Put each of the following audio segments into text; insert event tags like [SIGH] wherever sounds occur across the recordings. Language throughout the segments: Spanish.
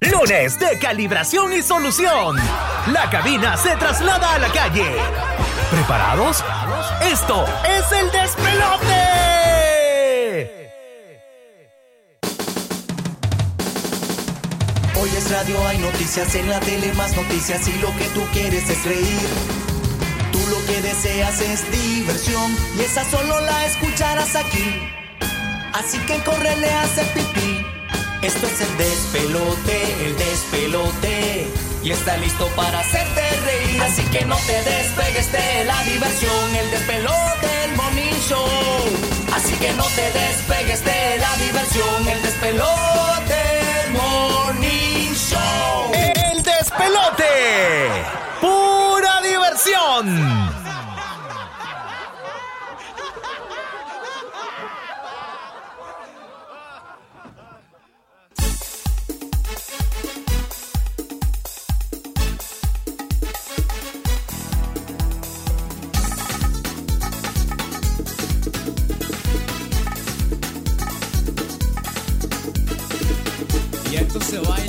Lunes de calibración y solución. La cabina se traslada a la calle. ¿Preparados? Esto es el despelote. Hoy es radio, hay noticias en la tele, más noticias y lo que tú quieres es reír. Tú lo que deseas es diversión y esa solo la escucharás aquí. Así que corre, le hace pipí esto es el despelote, el despelote. Y está listo para hacerte reír, así que no te despegues de la diversión. El despelote, el morning show. Así que no te despegues de la diversión. El despelote, el morning show. El despelote, pura diversión. so I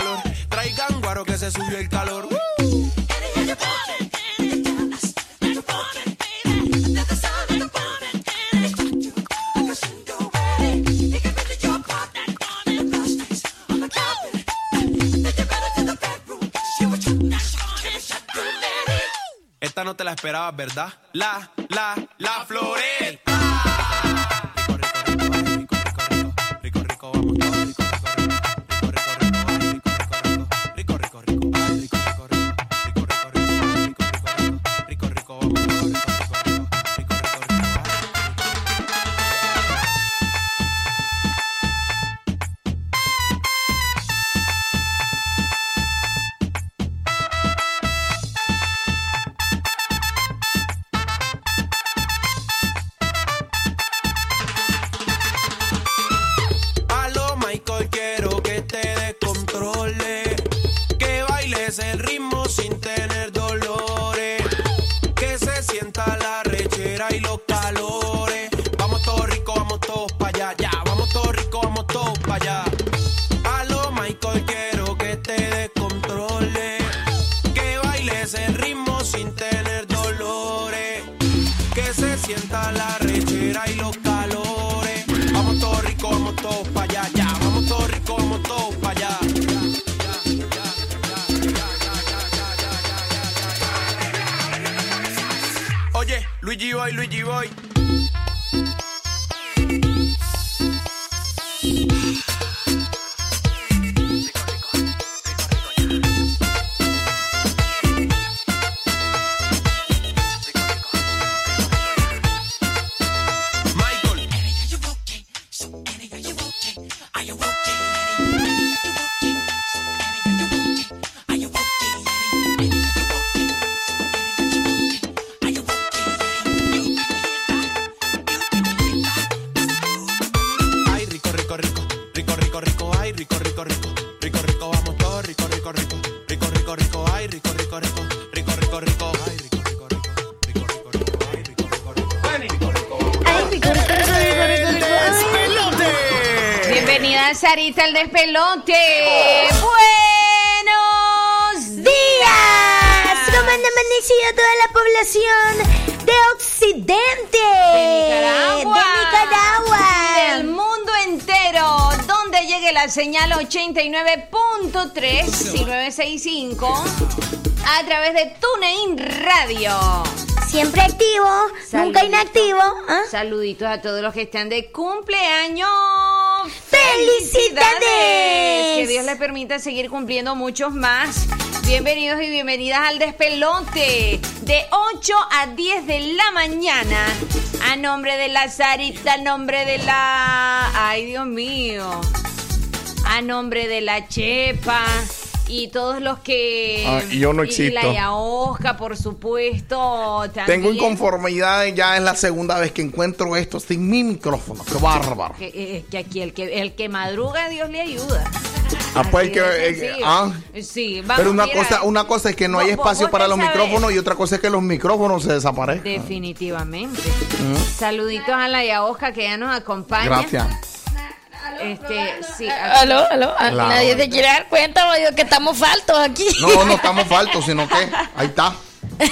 calor. Traigan guaro que se subió el calor. Esta no te la esperabas, ¿verdad? La, la, la floreta. Despelote. Buenos días. ¿Cómo han amanecido toda la población de Occidente? De Nicaragua. De Nicaragua. Del mundo entero. Donde llegue la señal 89.3 y 965 a través de TuneIn Radio. Siempre activo, nunca inactivo. ¿ah? Saluditos a todos los que están de cumpleaños. ¡Felicidades! Que Dios les permita seguir cumpliendo muchos más. Bienvenidos y bienvenidas al despelote de 8 a 10 de la mañana. A nombre de la Sarita, a nombre de la... Ay, Dios mío. A nombre de la Chepa. Y todos los que... Ah, y yo no y existo. la Yaosca, por supuesto. Tengo también. inconformidad, ya es la segunda vez que encuentro esto sin mi micrófono. Qué bárbaro. Que, eh, que aquí el que, el que madruga, Dios le ayuda. Ah, pues que, eh, ah. Sí, vamos, Pero una mira, cosa, una cosa es que no hay vos- espacio para los sabes. micrófonos y otra cosa es que los micrófonos se desaparezcan. Definitivamente. Saluditos a la Yaosca que ya nos acompaña. Gracias. Este, sí. Aló, aló. ah, Claro. Nadie te quiere dar cuenta, oye, que estamos faltos aquí. No, no estamos faltos, sino que ahí está. [LAUGHS]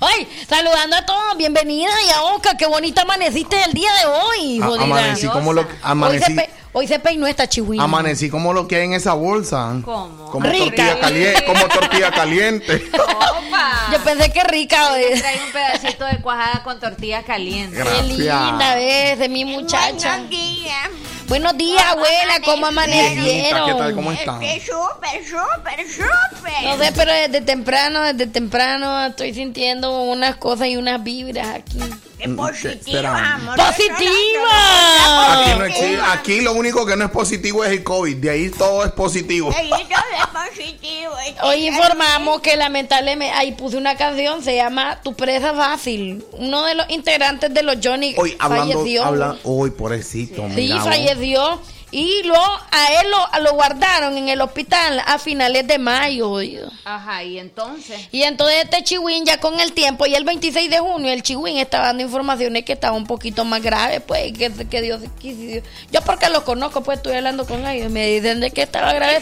Ay, saludando a todos, bienvenida y a Oscar, qué bonita amaneciste el día de hoy, A- jodida. amanecí como lo Hoy se, amanecí, pe- hoy se peinó esta chihuahua. amanecí como lo que hay en esa bolsa. ¿Cómo? Como Rica. tortilla caliente, [LAUGHS] como tortilla caliente. Opa. Yo pensé que rica, oye. Trae un pedacito de cuajada con tortillas calientes. Qué linda ves de mi muchacha. Buenos días, abuela, ¿cómo Viejita, ¿qué tal? amanecieron? ¿Cómo están? Súper, súper, súper. No sé, pero desde temprano, desde temprano estoy sintiendo unas cosas y unas vibras aquí. Qué Mm, positiva, espera. amor. ¡Positiva! Aquí, no existe- aquí lo único que no es positivo es el COVID. De ahí todo es positivo. Ahí todo es positivo. Hoy informamos que lamentablemente, ahí puse una canción, se llama Tu presa fácil. Uno de los integrantes de los Johnny Hoy hablando, falleció. habla, hoy pobrecito, Sí, mira, vos. falleció. Y luego a él lo, lo guardaron en el hospital a finales de mayo. oído. Ajá, y entonces. Y entonces este chihuín ya con el tiempo, y el 26 de junio, el chihuín estaba dando informaciones que estaba un poquito más grave, pues, que, que Dios quiso. Yo porque los conozco, pues estoy hablando con ellos, me dicen de que estaba grave.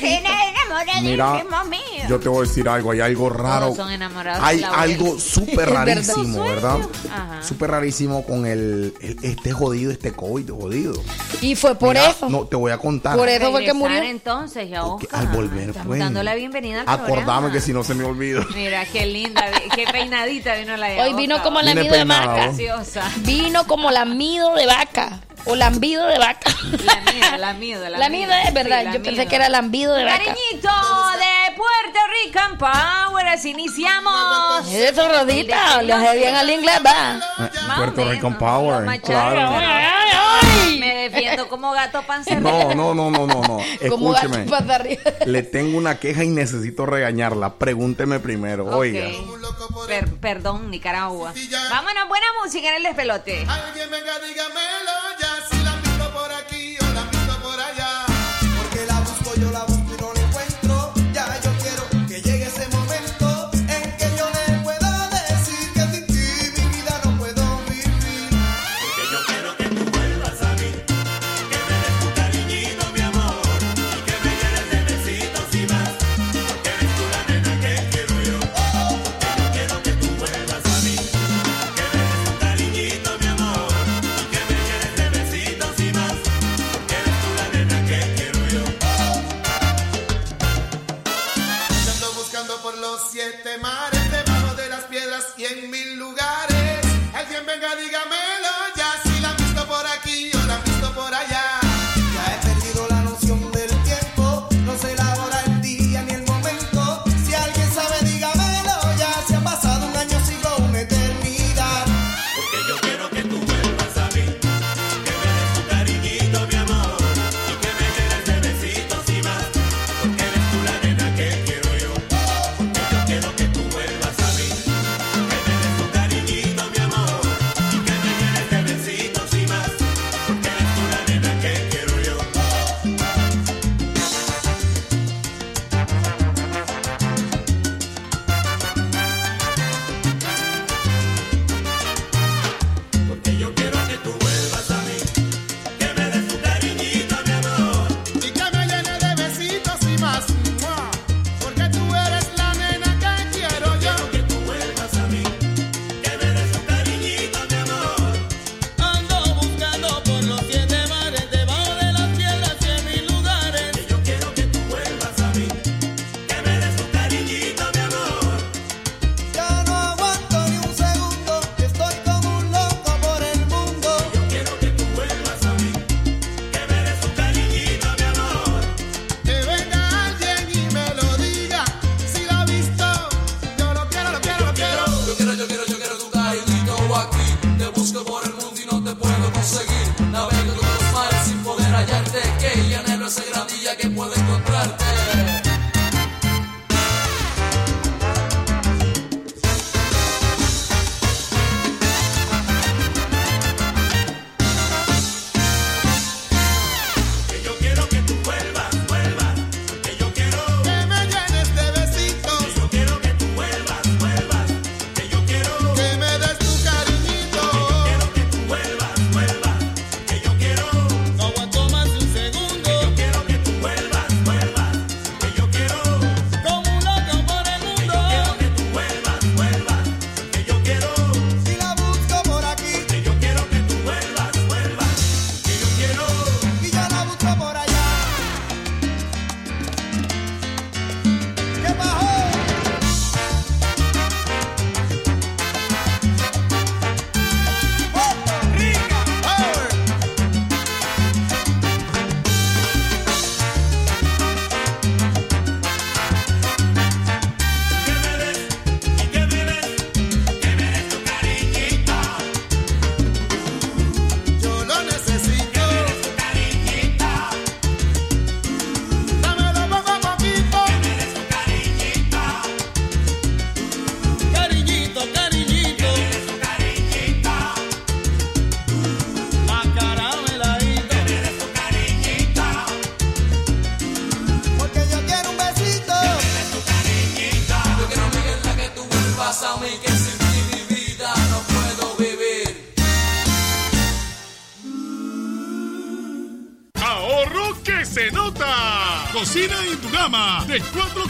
Mira, mío. yo te voy a decir algo, hay algo raro. Son enamorados Hay algo súper [LAUGHS] rarísimo, ¿verdad? Ajá. Súper rarísimo con el, el- este jodido, este COVID jodido. Y fue por Mira, eso. No, te voy a contar. Por eso fue que murió. entonces, ya al volver, pues. dando la bienvenida al Acordame programa. que si no se me olvida. Mira, qué linda, qué peinadita vino la Hoy vino como Vine lamido de vaca. Graciosa. Vino como lamido de vaca. O lambido de vaca. La mía, la mía, la Lamido es verdad. Yo pensé que era lambido de vaca. Cariñito de Puerto Rican Power, así iniciamos. Eso, Rodita. Le hace bien al inglés, va. Eh, Puerto Rican Power, claro. Me defiendo como gato panza No, no, no, no, no, no. [LAUGHS] Como gato Escúcheme. [LAUGHS] Le tengo una queja y necesito regañarla. Pregúnteme primero, oiga. Per- perdón, Nicaragua. Vámonos, buena música en el despelote. Alguien venga, dígamelo ya,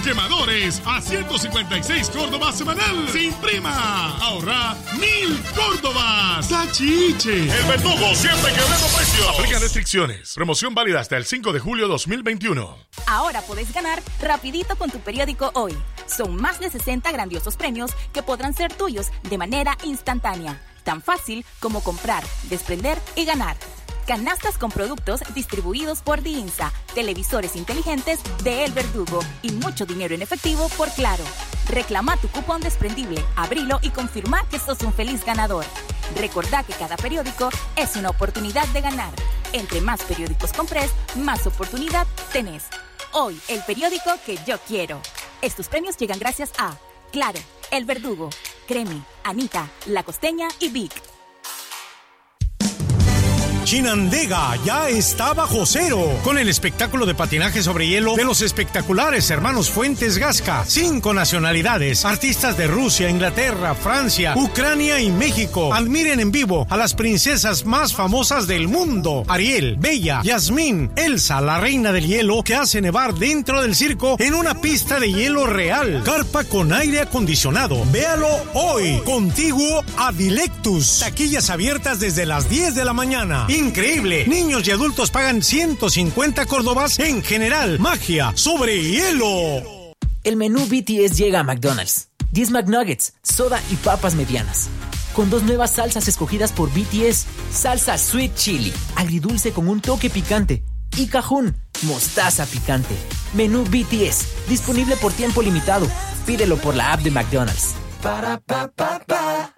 quemadores a 156 Córdobas semanal sin prima. Ahorra mil Córdobas. Tachiche. El verdugo siempre quebrando precios. Aplica restricciones. Promoción válida hasta el 5 de julio 2021. Ahora puedes ganar rapidito con tu periódico hoy. Son más de 60 grandiosos premios que podrán ser tuyos de manera instantánea. Tan fácil como comprar, desprender y ganar. Canastas con productos distribuidos por Diinsa, televisores inteligentes de El Verdugo y mucho dinero en efectivo por Claro. Reclama tu cupón desprendible, abrilo y confirma que sos un feliz ganador. Recordá que cada periódico es una oportunidad de ganar. Entre más periódicos compres, más oportunidad tenés. Hoy, el periódico que yo quiero. Estos premios llegan gracias a Claro, El Verdugo, Cremi, Anita, La Costeña y Vic. Chinandega ya está bajo cero con el espectáculo de patinaje sobre hielo de los espectaculares hermanos Fuentes Gasca. Cinco nacionalidades, artistas de Rusia, Inglaterra, Francia, Ucrania y México. Admiren en vivo a las princesas más famosas del mundo. Ariel, Bella, Yasmín, Elsa, la reina del hielo que hace nevar dentro del circo en una pista de hielo real. Carpa con aire acondicionado. Véalo hoy. Contiguo a Dilectus. Taquillas abiertas desde las 10 de la mañana. Increíble. Niños y adultos pagan 150 córdobas en general. Magia sobre hielo. El menú BTS llega a McDonald's. 10 McNuggets, soda y papas medianas. Con dos nuevas salsas escogidas por BTS. Salsa Sweet Chili, agridulce con un toque picante. Y cajún, mostaza picante. Menú BTS, disponible por tiempo limitado. Pídelo por la app de McDonald's. Para, pa, pa, pa.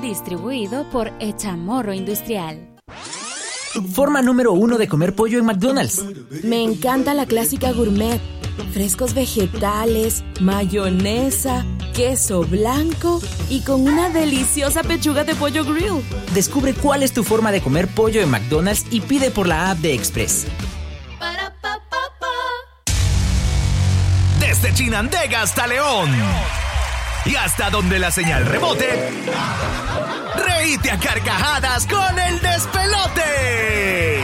distribuido por Echamorro Industrial. Forma número uno de comer pollo en McDonald's. Me encanta la clásica gourmet. Frescos vegetales, mayonesa, queso blanco y con una deliciosa pechuga de pollo grill. Descubre cuál es tu forma de comer pollo en McDonald's y pide por la app de Express. Desde Chinandega hasta León y hasta donde la señal rebote. Reíte a carcajadas con el despelote.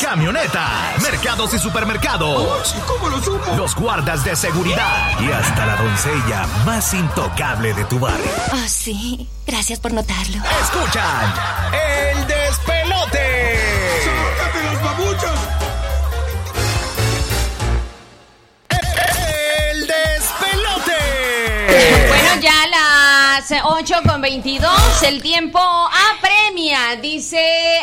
Camionetas, mercados y supermercados. Los guardas de seguridad y hasta la doncella más intocable de tu barrio. Oh, sí. Gracias por notarlo. Escuchan el despelote. ¡Sácate las babuchas! El despelote. Bueno, ya las 8 con 22, el tiempo Dice,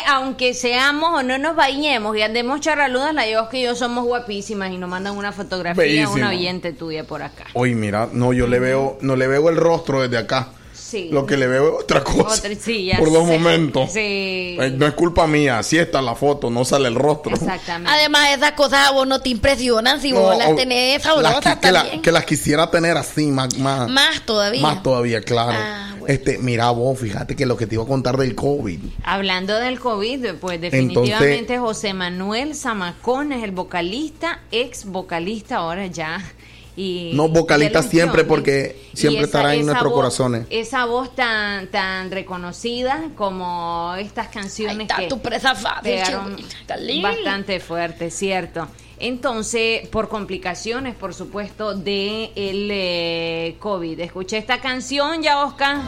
aunque seamos o no nos bañemos y andemos charraludas, la Dios que yo somos guapísimas y nos mandan una fotografía a Bellísimo. una oyente tuya por acá. Oye, mira, no, yo le veo, no le veo el rostro desde acá. Sí. Lo que le veo es otra cosa. Otra- sí, ya [LAUGHS] por dos sé. momentos. Sí. Eh, No es culpa mía, así está la foto, no sale el rostro. Exactamente. Además, esas cosas a vos no te impresionan si vos las o- tenés las sabrosas qui- que, la- también. que las quisiera tener así, más, más, Más todavía. más todavía, claro. Ah, Este, mira vos, fíjate que lo que te iba a contar del COVID. Hablando del COVID, pues definitivamente José Manuel Zamacón es el vocalista, ex vocalista ahora ya. Y No vocalista siempre porque siempre esa- estará en nuestros voz- corazones. Esa voz tan tan reconocida como estas canciones está que tu presa fácil, bastante fuerte, cierto. Entonces, por complicaciones, por supuesto, de el eh, COVID. Escuché esta canción ya, Oscar.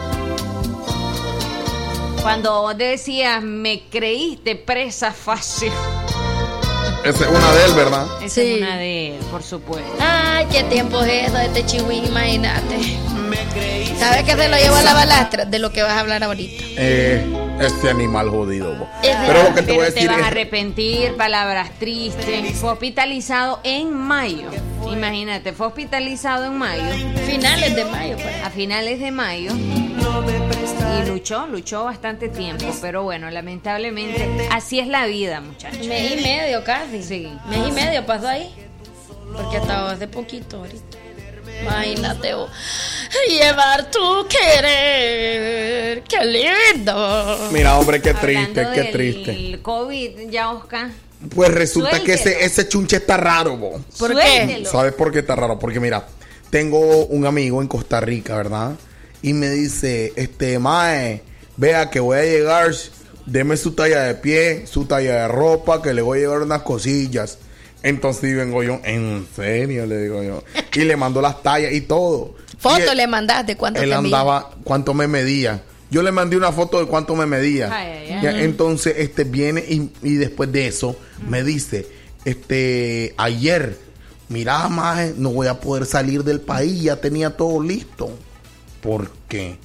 Cuando vos decías, me creíste presa fácil. Esa es una de él, ¿verdad? Esa es una de él, por supuesto. Ay, qué tiempo es eso de este chihuín, imagínate. ¿Sabes que se lo llevo a la balastra? De lo que vas a hablar ahorita. Eh, este animal jodido. vos. Es Pero lo que te Pero voy a decir vas a arrepentir, palabras tristes. Fue hospitalizado en mayo. Imagínate, fue hospitalizado en mayo. Finales de mayo, pues. A finales de mayo. Y luchó, luchó bastante tiempo. Pero bueno, lamentablemente, así es la vida, muchachos. Mes y medio casi. Sí. Mes y medio pasó ahí. Porque hasta hace poquito ahorita. Imagínate vos. Llevar tu querer. ¡Qué lindo! Mira, hombre, qué triste, Hablando qué del triste. COVID, ya, Oscar. Pues resulta que ese, ese chunche está raro, vos. ¿Por Suéltelo. ¿Sabes por qué está raro? Porque mira, tengo un amigo en Costa Rica, ¿verdad? Y me dice, este, Mae, vea que voy a llegar, deme su talla de pie, su talla de ropa, que le voy a llevar unas cosillas. Entonces vengo yo, en serio, le digo yo. Y le mando las tallas y todo. Y Foto él- le mandaste, ¿cuánto él te mide? andaba, cuánto me medía. Yo le mandé una foto de cuánto me medía. Ay, ay, ay. Ya, Ujú. entonces, este viene y, y después de eso me dice, este, ayer, mira, maje, no voy a poder salir del país, ya tenía todo listo. ¿Por qué?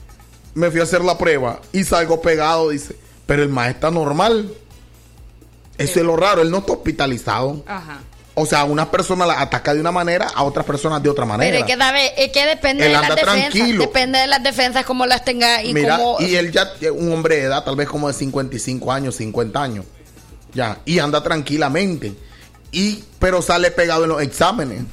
Me fui a hacer la prueba y salgo pegado, dice, pero el maje está normal. Eso es lo raro, él no está hospitalizado. Ajá. O sea, una persona la ataca de una manera, a otras personas de otra manera. Pero es que, es que depende Él de las defensas. tranquilo. Depende de las defensas, cómo las tenga y Mira, cómo. y él ya es un hombre de edad, tal vez como de 55 años, 50 años. Ya, y anda tranquilamente. Y, pero sale pegado en los exámenes.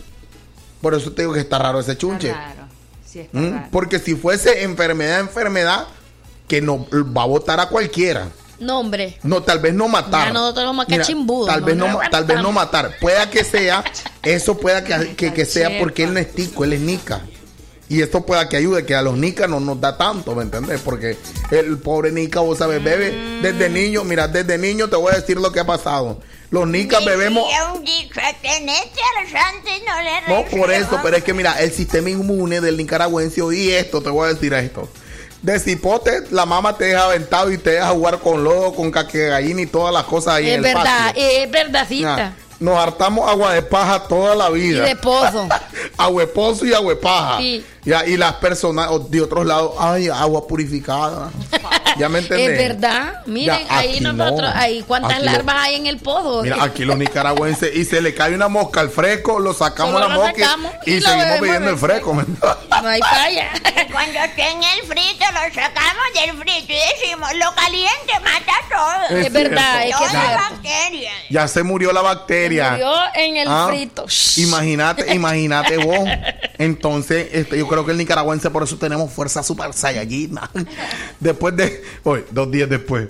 Por eso te digo que está raro ese chunche. Claro. Sí, está ¿Mm? raro. Porque si fuese enfermedad, enfermedad, que no va a votar a cualquiera. No, hombre. No, tal vez no matar. Mira, Tal no vez no, tal vez no matar. Pueda que sea, eso pueda que, que, que sea porque él no es tico, él es nica. Y esto pueda que ayude, que a los nicas no nos da tanto, ¿me entendés? Porque el pobre nica, vos sabes, bebe desde niño, mira, desde niño te voy a decir lo que ha pasado. Los nicas bebemos, no por eso, pero es que mira, el sistema inmune del nicaragüense, y esto, te voy a decir esto. De cipote, la mamá te deja aventado y te deja jugar con lodo, con caque gallina y todas las cosas ahí Es en el verdad, patio. es verdadcita. Ya, Nos hartamos agua de paja toda la Y vida. de pozo. [LAUGHS] agua de pozo y agua de paja. Sí. Ya, y las personas o- de otros lados, ay, agua purificada. [LAUGHS] ya me entendés. Es verdad. Miren, Ya, ahí nosotros, no. ahí cuántas Aquí lo- larvas hay en el pozo. Mira, aquí los nicaragüenses, y se le cae una mosca al fresco, lo sacamos Solo la mosca y- y, y seguimos bebiendo el fresco. No hay falla. [LAUGHS] Cuando esté en el frito, lo sacamos del frito y decimos, lo caliente mata todo. Es Es verdad, es que Toda es cierto. bacteria. Ya se murió la bacteria. Murió en el Ah, frito. Imagínate, [LAUGHS] imagínate vos. Entonces, este, yo creo que el nicaragüense por eso tenemos fuerza super saiyajin. [LAUGHS] Después de, hoy, dos días después.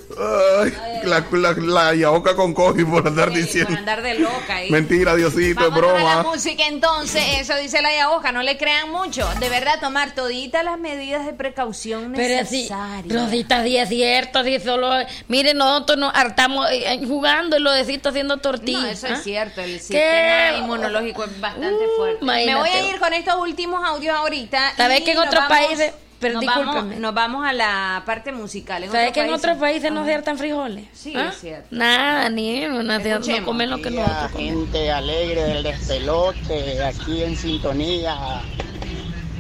Ay, la, la, la yaoca con coji por andar diciendo. andar de loca ahí. Mentira, Diosito, es Vámonos a la broma. música entonces, eso dice la Yahoja, no le crean mucho. De verdad, tomar toditas las medidas de precaución Pero sí, necesarias. Rosita, sí es cierto, sí solo... Miren, nosotros nos hartamos eh, eh, jugando y lo decito haciendo tortillas. No, eso es ¿ah? cierto, el ¿Qué? sistema inmunológico es bastante fuerte. Me voy a ir con estos últimos audios ahorita. ¿Sabes que en nos otros vamos- países- pero nos, vamos, nos vamos a la parte musical. En ¿Sabes otros que en países- otros países no Ajá. se hartan frijoles? Sí, ¿Ah? es cierto. Nada, ni uno, no, comen lo que nosotros gente alegre del despelote, aquí en sintonía.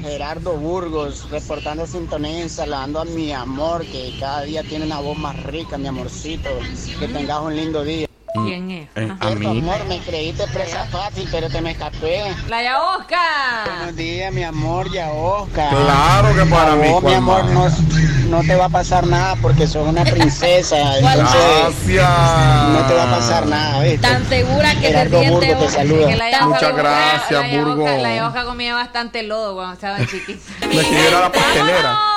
Gerardo Burgos, reportando sintonía, saludando a mi amor, que cada día tiene una voz más rica, mi amorcito. Que tengas un lindo día. ¿Quién es? Eh, a mí. amor, me creíste presa fácil, pero te me escapé. La Yahoja. Buenos días, mi amor, ya Oscar. Claro que para mí, vos, mi ¿cuál amor, no, no te va a pasar nada porque sos una princesa. [LAUGHS] entonces Gracias. no te va a pasar nada, ¿viste? Tan segura que se Gerardo siente Burgos te saluda. Que la Yahoja Muchas comía- gracias, la Burgo. La Yahoja comía bastante lodo cuando estaba chiquita. [LAUGHS] Me escribiera la pastelera. [LAUGHS] ¡Vámonos!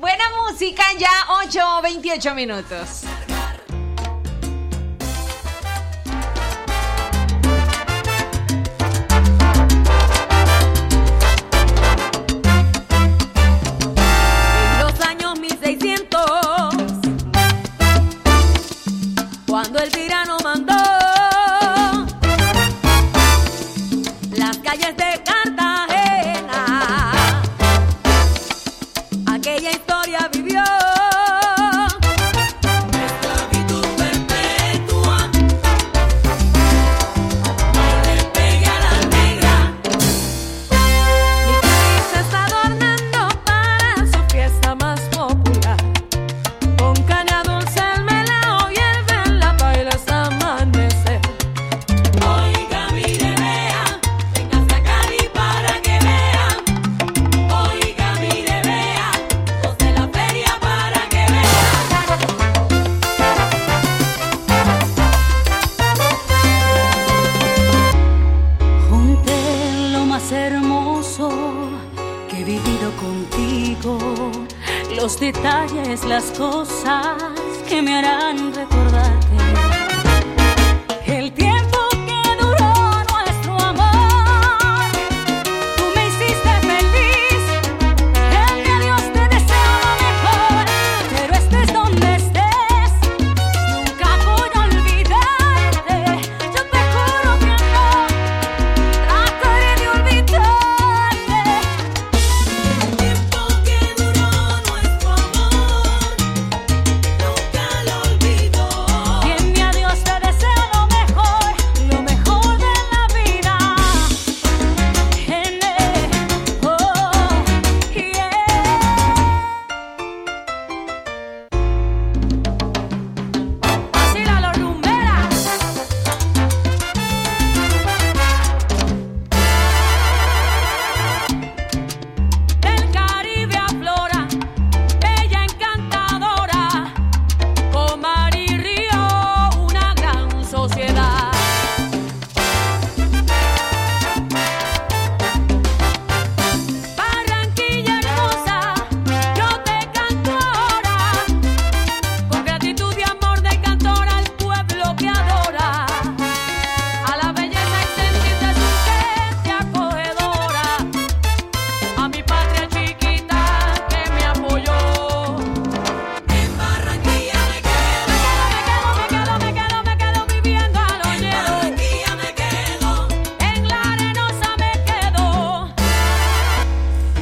Buena música, ya 8, 28 minutos. 600. Detalles, las cosas que me harán recordarte.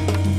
Thank you.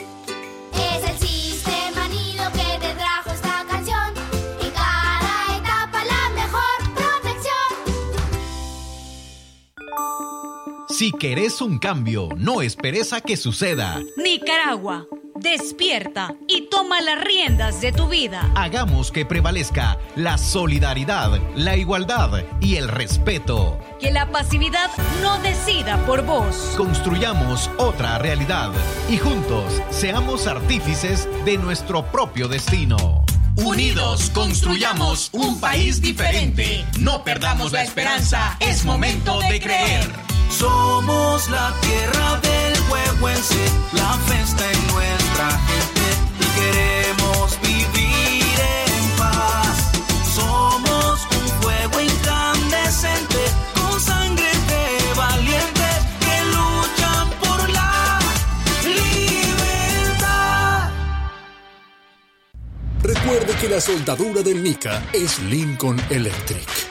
Si querés un cambio, no esperes a que suceda. Nicaragua, despierta y toma las riendas de tu vida. Hagamos que prevalezca la solidaridad, la igualdad y el respeto. Que la pasividad no decida por vos. Construyamos otra realidad y juntos seamos artífices de nuestro propio destino. Unidos construyamos un país diferente. No perdamos la esperanza, es momento de creer. Somos la tierra del huehuense, la fiesta en nuestra gente y queremos vivir en paz. Somos un fuego incandescente con sangre de valientes que luchan por la libertad. Recuerde que la soldadura del Nica es Lincoln Electric.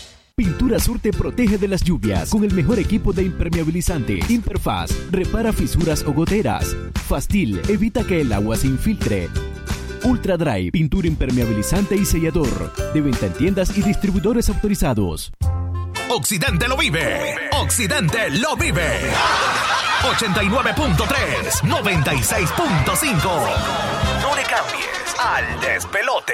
Pintura Sur te protege de las lluvias con el mejor equipo de impermeabilizante. Imperfaz repara fisuras o goteras. Fastil evita que el agua se infiltre. Ultra Dry, pintura impermeabilizante y sellador. De venta en tiendas y distribuidores autorizados. Occidente lo vive. Occidente lo vive. 89.3, 96.5. No le cambies al despelote.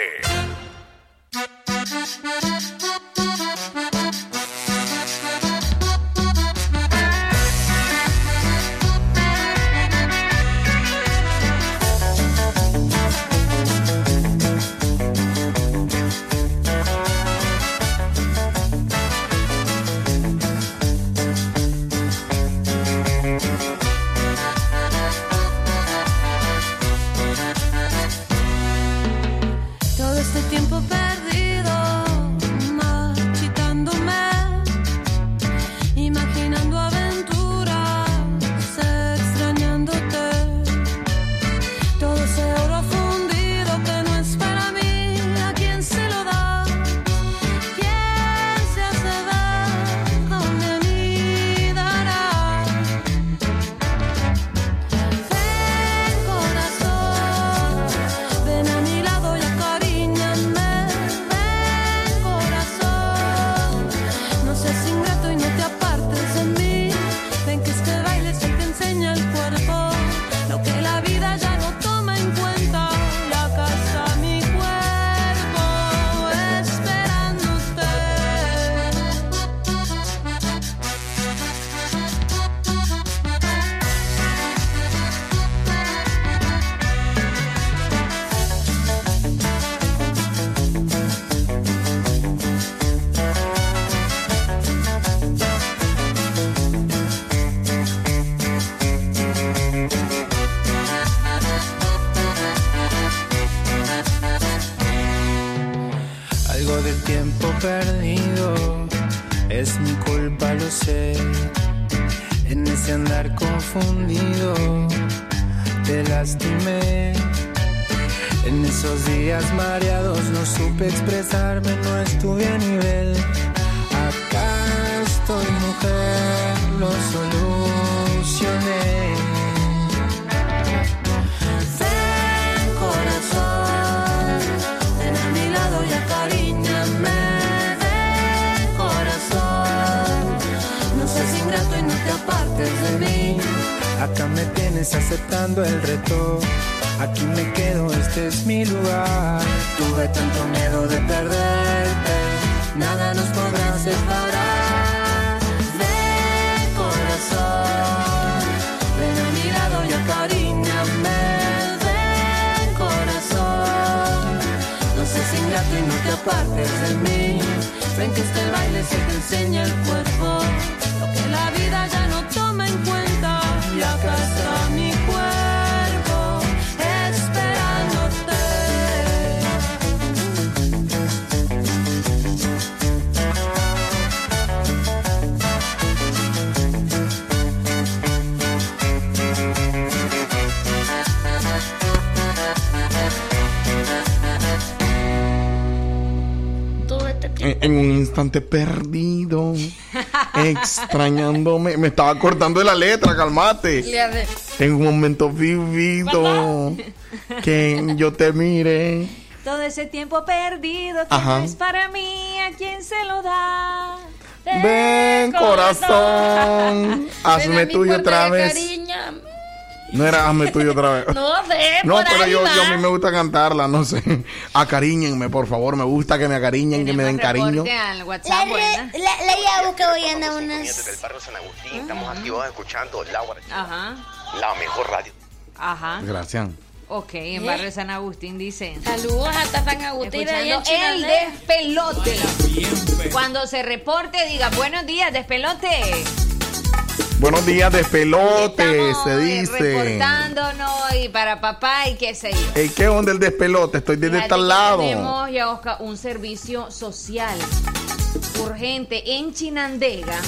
Perdido, [LAUGHS] extrañándome. Me estaba cortando de la letra, calmate. En un momento vivido, [LAUGHS] que yo te mire. Todo ese tiempo perdido que no es para mí, ¿a quién se lo da? Ven, corazón, hazme tuyo otra vez. cariño. No era hazme tuyo otra vez. [LAUGHS] No No, por pero ahí yo, va. yo a mí me gusta cantarla, no sé. [LAUGHS] Acaríñenme, por favor. Me gusta que me acariñen, que me den cariño. Al WhatsApp. La, la que voy a andar unas. Desde el barrio San Agustín, estamos activados escuchando la, Ajá, la mejor radio. ajá. Gracias. Ok, en Barrio San Agustín dicen. Saludos hasta San Agustín. Escuchando el Chinandega. despelote. Cuando se reporte, diga buenos días, despelote. Buenos días, despelote, se dice. Reportándonos y para papá y qué sé yo. Ey, ¿Qué onda el despelote? Estoy desde Fíjate este que lado. Tenemos ya, Oscar, un servicio social urgente en Chinandega.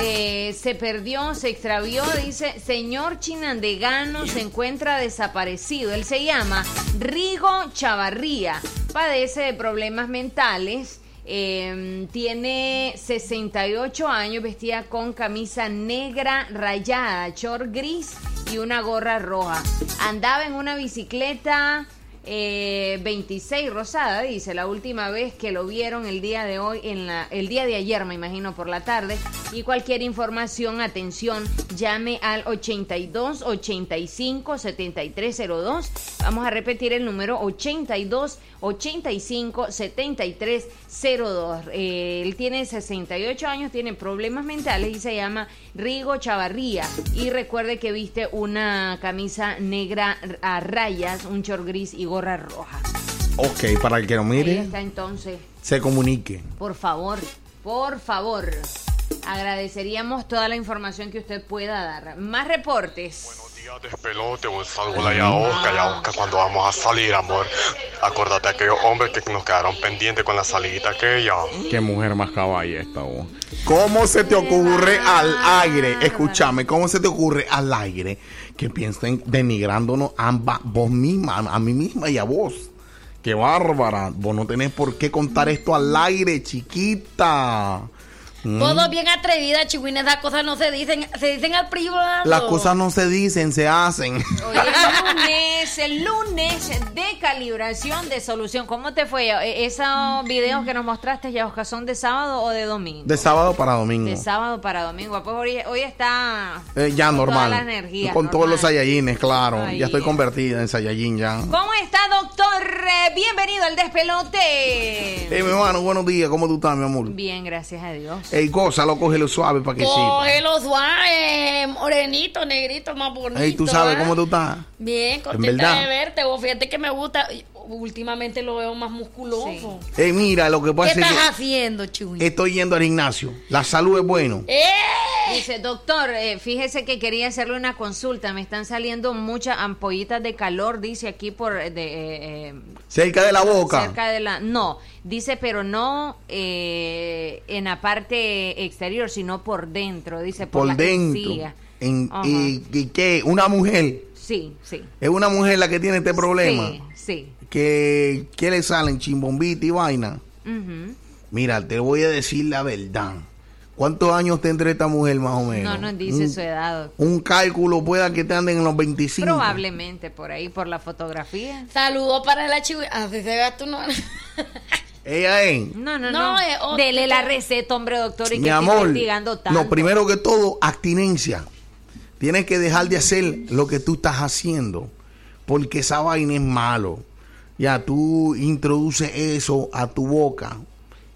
Eh, se perdió, se extravió, dice, señor chinandegano se encuentra desaparecido. Él se llama Rigo Chavarría, padece de problemas mentales. Eh, tiene 68 años, vestía con camisa negra rayada, short gris y una gorra roja. Andaba en una bicicleta eh, 26 rosada, dice, la última vez que lo vieron el día de hoy, en la, el día de ayer, me imagino, por la tarde. Y cualquier información, atención, llame al 82 85 7302. Vamos a repetir el número 82 85 7302. Eh, él tiene 68 años, tiene problemas mentales y se llama Rigo Chavarría. Y recuerde que viste una camisa negra a rayas, un short gris y gorra roja. Ok, para el que lo Ahí mire, está entonces. se comunique. Por favor, por favor. Agradeceríamos toda la información que usted pueda dar. Más reportes. Despelote, un saludo a Oscar, y a Oscar cuando vamos a salir, amor. Acuérdate de aquellos hombres que nos quedaron pendientes con la salida aquella. Qué mujer más caballa esta vos. ¿Cómo se te ocurre al aire? Escúchame, ¿cómo se te ocurre al aire que piensen denigrándonos ambas, vos misma, a mí misma y a vos? Qué bárbara. Vos no tenés por qué contar esto al aire, chiquita. Mm. Todo bien atrevida, chihuina. Esas cosas no se dicen, se dicen al privado. Las cosas no se dicen, se hacen. Hoy es lunes, el lunes de calibración de solución. ¿Cómo te fue? Eh, ¿Esos videos que nos mostraste, ya Oscar, son de sábado o de domingo? De sábado para domingo. De sábado para domingo. Pues hoy, hoy está Eh, ya con normal. toda la energía, Con todos los Saiyajines, claro. Ay, ya estoy eh. convertida en Saiyajin ya. ¿Cómo está, doctor? Eh, Bienvenido al despelote. Hey, mi hermano, buenos días. ¿Cómo tú estás, mi amor? Bien, gracias a Dios. Ey, gózalo, cógelo suave para que sí. Cógelo suave, morenito, negrito, más bonito. Ey, tú sabes ¿eh? cómo tú estás. Bien, En contenta de verte. Vos fíjate que me gusta. Últimamente lo veo más musculoso. Ey, mira, lo que ¿Qué pasa es estás que haciendo, Chuy? estoy yendo al gimnasio. La salud es bueno. ¡Eh! Dice, doctor, eh, fíjese que quería hacerle una consulta. Me están saliendo muchas ampollitas de calor, dice aquí por... eh, De, eh, eh, Cerca de la boca. Cerca de la... No, dice, pero no eh, en la parte exterior, sino por dentro, dice, por, por la dentro. En, y, y qué? Una mujer. Sí, sí. Es una mujer la que tiene este problema. Sí, sí. Que, que le salen chimbombita y vaina. Mira, te voy a decir la verdad. ¿Cuántos años tendrá esta mujer más o menos? No nos dice un, su edad. doctor. un cálculo pueda que te anden en los 25. Probablemente por ahí, por la fotografía. Saludos para la se tú no. Ella es. No, no, No, no. Dele la receta, hombre, doctor, y Mi que esté amor, investigando tanto. no, primero que todo, abstinencia. Tienes que dejar de hacer lo que tú estás haciendo, porque esa vaina es malo. Ya tú introduces eso a tu boca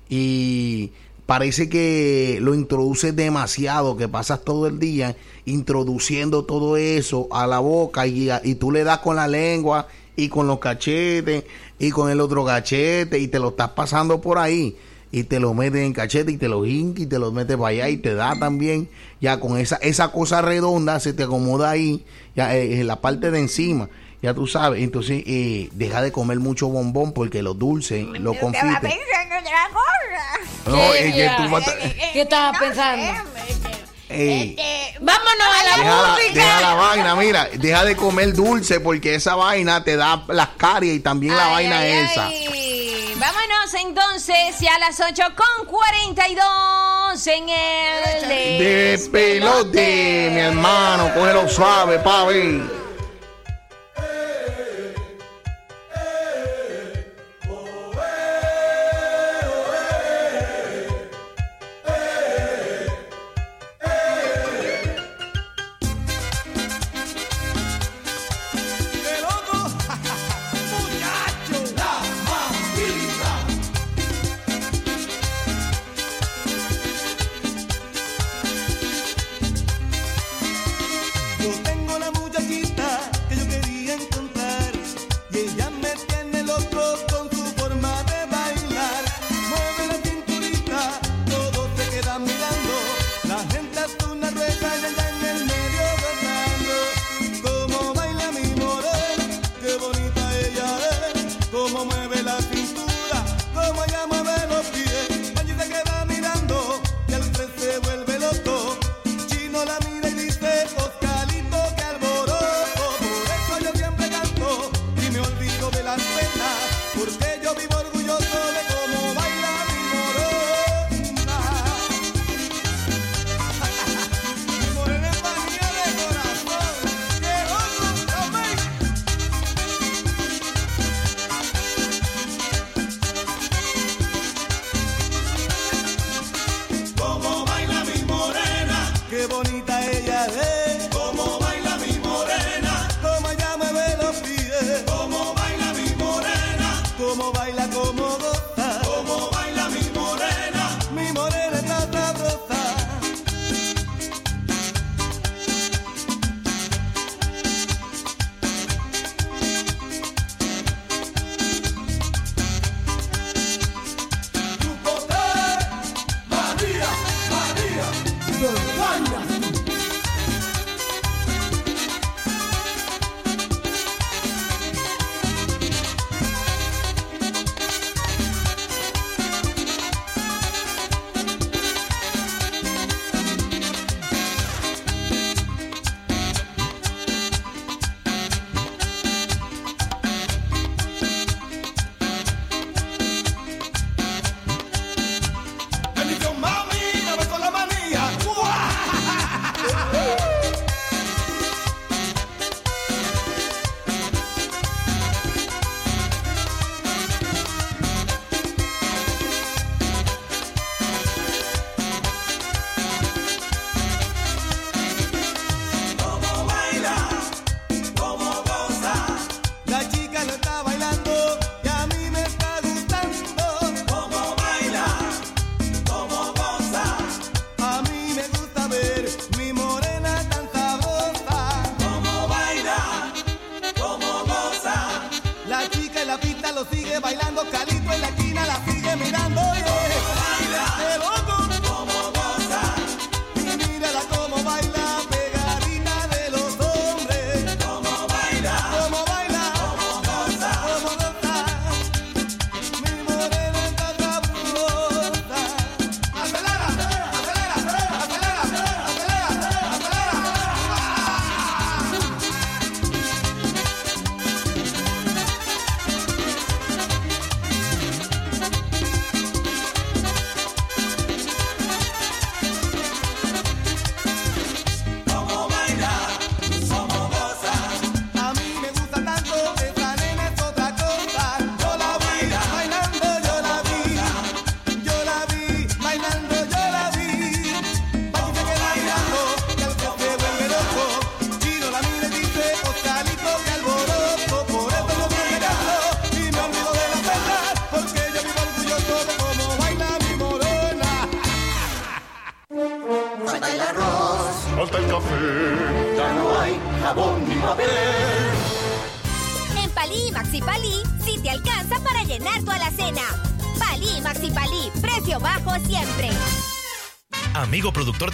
y parece que lo introduces demasiado, que pasas todo el día introduciendo todo eso a la boca y, y tú le das con la lengua y con los cachetes y con el otro cachete y te lo estás pasando por ahí y te lo metes en cachete y te lo hinca y te lo metes para allá y te da también ya con esa esa cosa redonda se te acomoda ahí ya eh, en la parte de encima ya tú sabes entonces eh, deja de comer mucho bombón porque los dulces los confites no, es que tú vas a- ¿Qué estabas pensando? Ey. Vámonos a la Deja la, música. deja la vaina, mira, deja de comer dulce porque esa vaina te da las caries y también la vaina Ay, esa. ay. Vámonos entonces y a las 8 con 42 en el De pelote, mi hermano, cógelo suave, pa'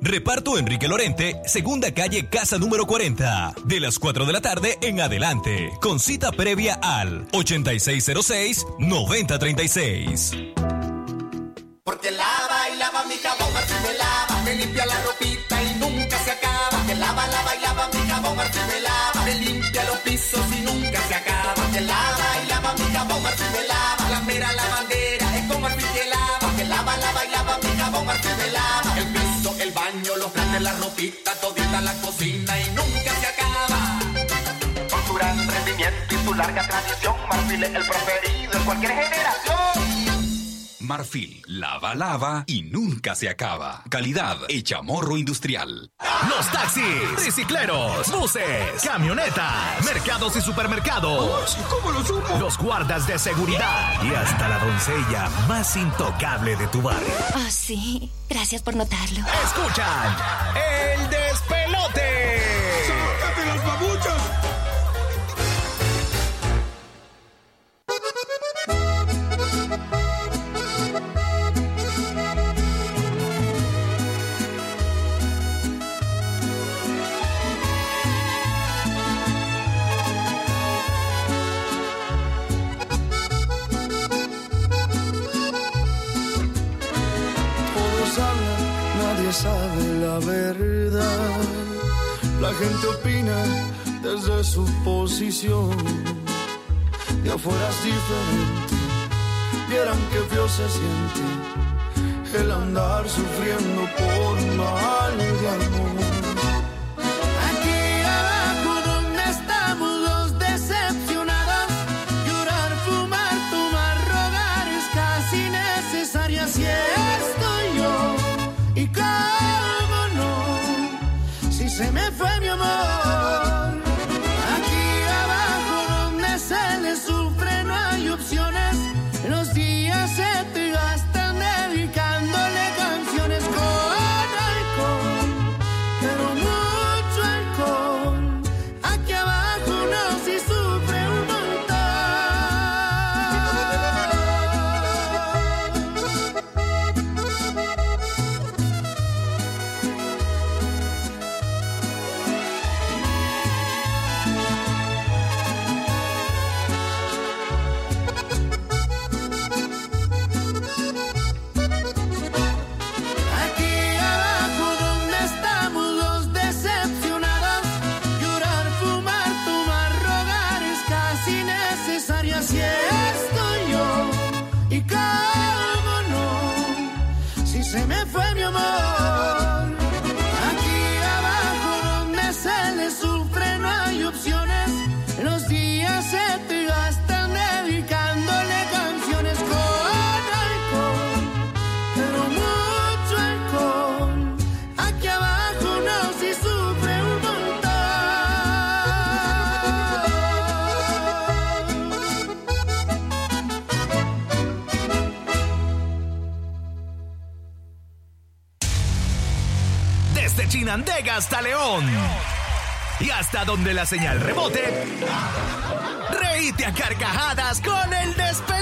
Reparto Enrique Lorente, segunda calle, casa número 40. De las 4 de la tarde en adelante. Con cita previa al 8606-9036. Porque lava y lava mi jabón, Martín me lava, me limpia la ropita y nunca se acaba. Que lava, lava y lava mi jabón, Martín me lava, me limpia los pisos y nunca se acaba. Que lava y lava mi jabón, Martín los la ropita, todita la cocina y nunca se acaba. Con su gran rendimiento y su larga tradición, Marfil es el preferido en cualquier generación. Marfil, lava, lava y nunca se acaba. Calidad hecha morro industrial. Los taxis, tricicleros, buses, camionetas, mercados y supermercados. ¿Cómo lo supo? Los guardas de seguridad y hasta la doncella más intocable de tu barrio. Oh, sí. Gracias por notarlo. Escuchan el despelote. Nadie sabe la verdad. La gente opina desde su posición. De afuera es diferente. Vieran que feo se siente el andar sufriendo por mal de amor. Hasta León. Y hasta donde la señal rebote. Reíte a carcajadas con el despelote.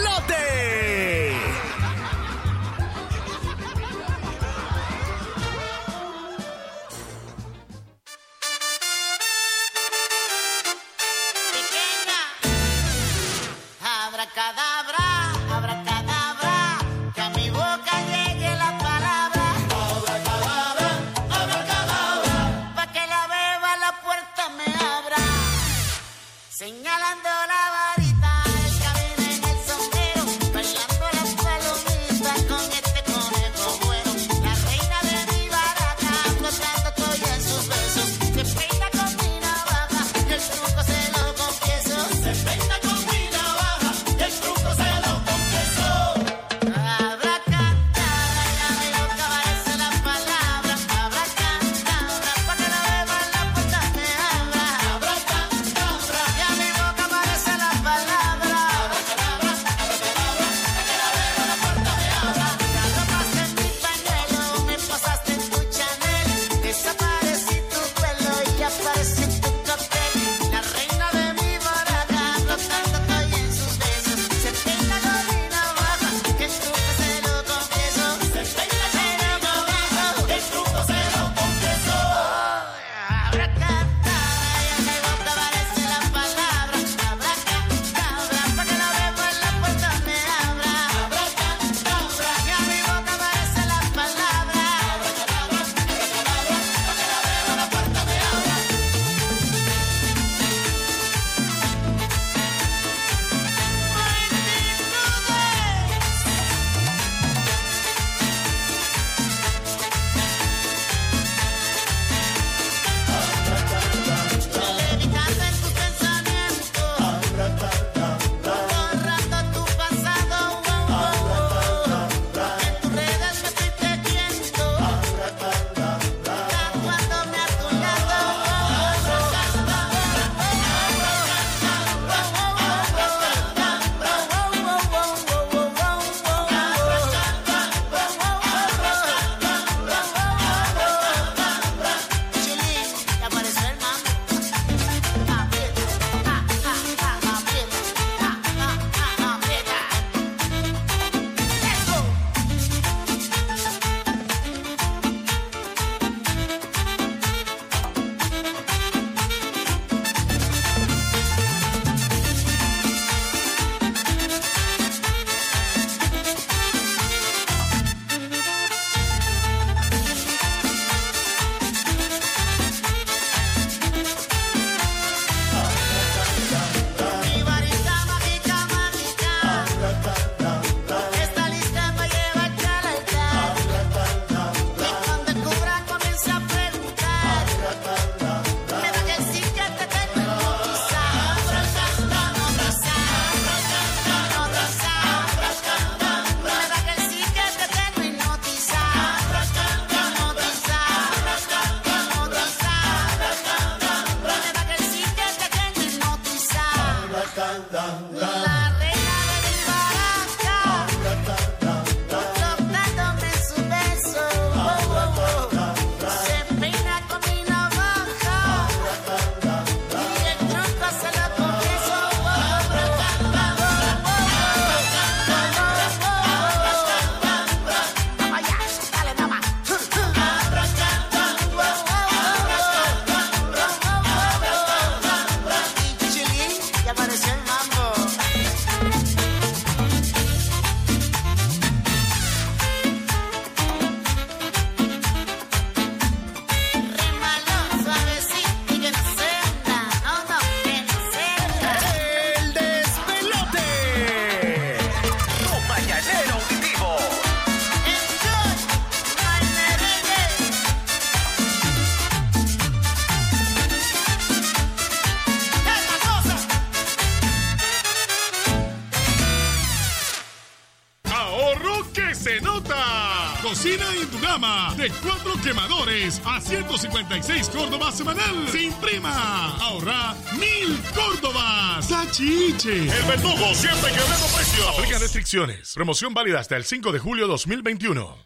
156 Córdoba semanal. Sin prima. Ahorra mil Córdobas. Tachiche. El verdugo siempre quebrando precios. Aplica restricciones. Promoción válida hasta el 5 de julio 2021.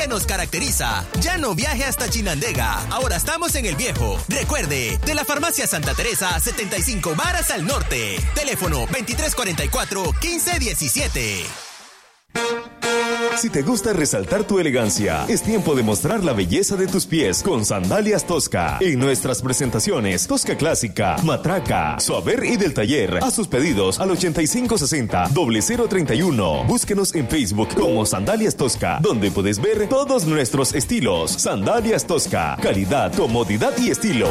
que nos caracteriza. Ya no viaje hasta Chinandega, ahora estamos en el Viejo. Recuerde, de la Farmacia Santa Teresa, 75 varas al norte. Teléfono 2344-1517. Si te gusta resaltar tu elegancia, es tiempo de mostrar la belleza de tus pies con Sandalias Tosca. En nuestras presentaciones, Tosca Clásica, Matraca, Suaver y del Taller. A sus pedidos al 8560-0031. Búsquenos en Facebook como Sandalias Tosca, donde puedes ver todos nuestros estilos. Sandalias Tosca, calidad, comodidad y estilo.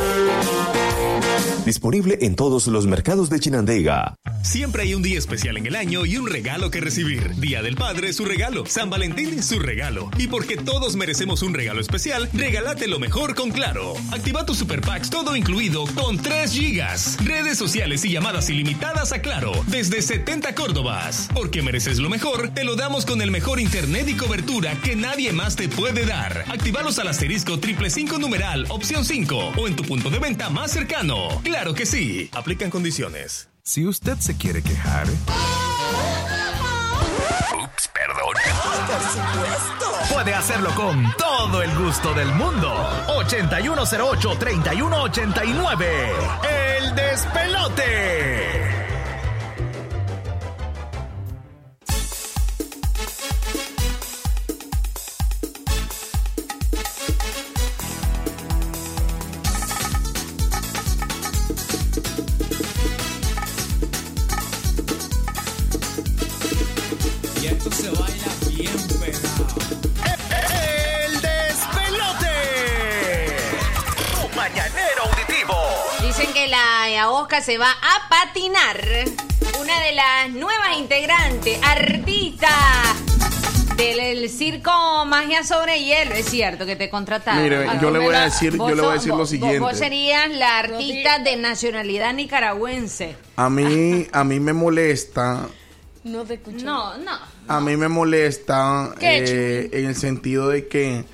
Disponible en todos los mercados de Chinandega. Siempre hay un día especial en el año y un regalo que recibir. Día del Padre, su regalo. San Valentín, su regalo. Y porque todos merecemos un regalo especial, regálate lo mejor con Claro. Activa tu Super Packs todo incluido con 3 gigas. Redes sociales y llamadas ilimitadas a Claro. Desde 70 Córdobas. Porque mereces lo mejor, te lo damos con el mejor internet y cobertura que nadie más te puede dar. Actívalos al asterisco triple 5 numeral, opción 5 o en tu punto de venta más cercano. Claro que sí. Aplican condiciones. Si usted se quiere quejar. Ups, perdón. Puede hacerlo con todo el gusto del mundo. 8108-3189. El despelote. Se va a patinar. Una de las nuevas integrantes, artista del el circo Magia sobre Hielo. Es cierto que te contrataron. Mire, yo le voy a decir, yo Vos le voy a decir lo vos- siguiente. Vos serías la artista de nacionalidad nicaragüense. A mí, a mí me molesta, No te escucho. No, no. a mí me molesta ¿Qué, eh, en el sentido de que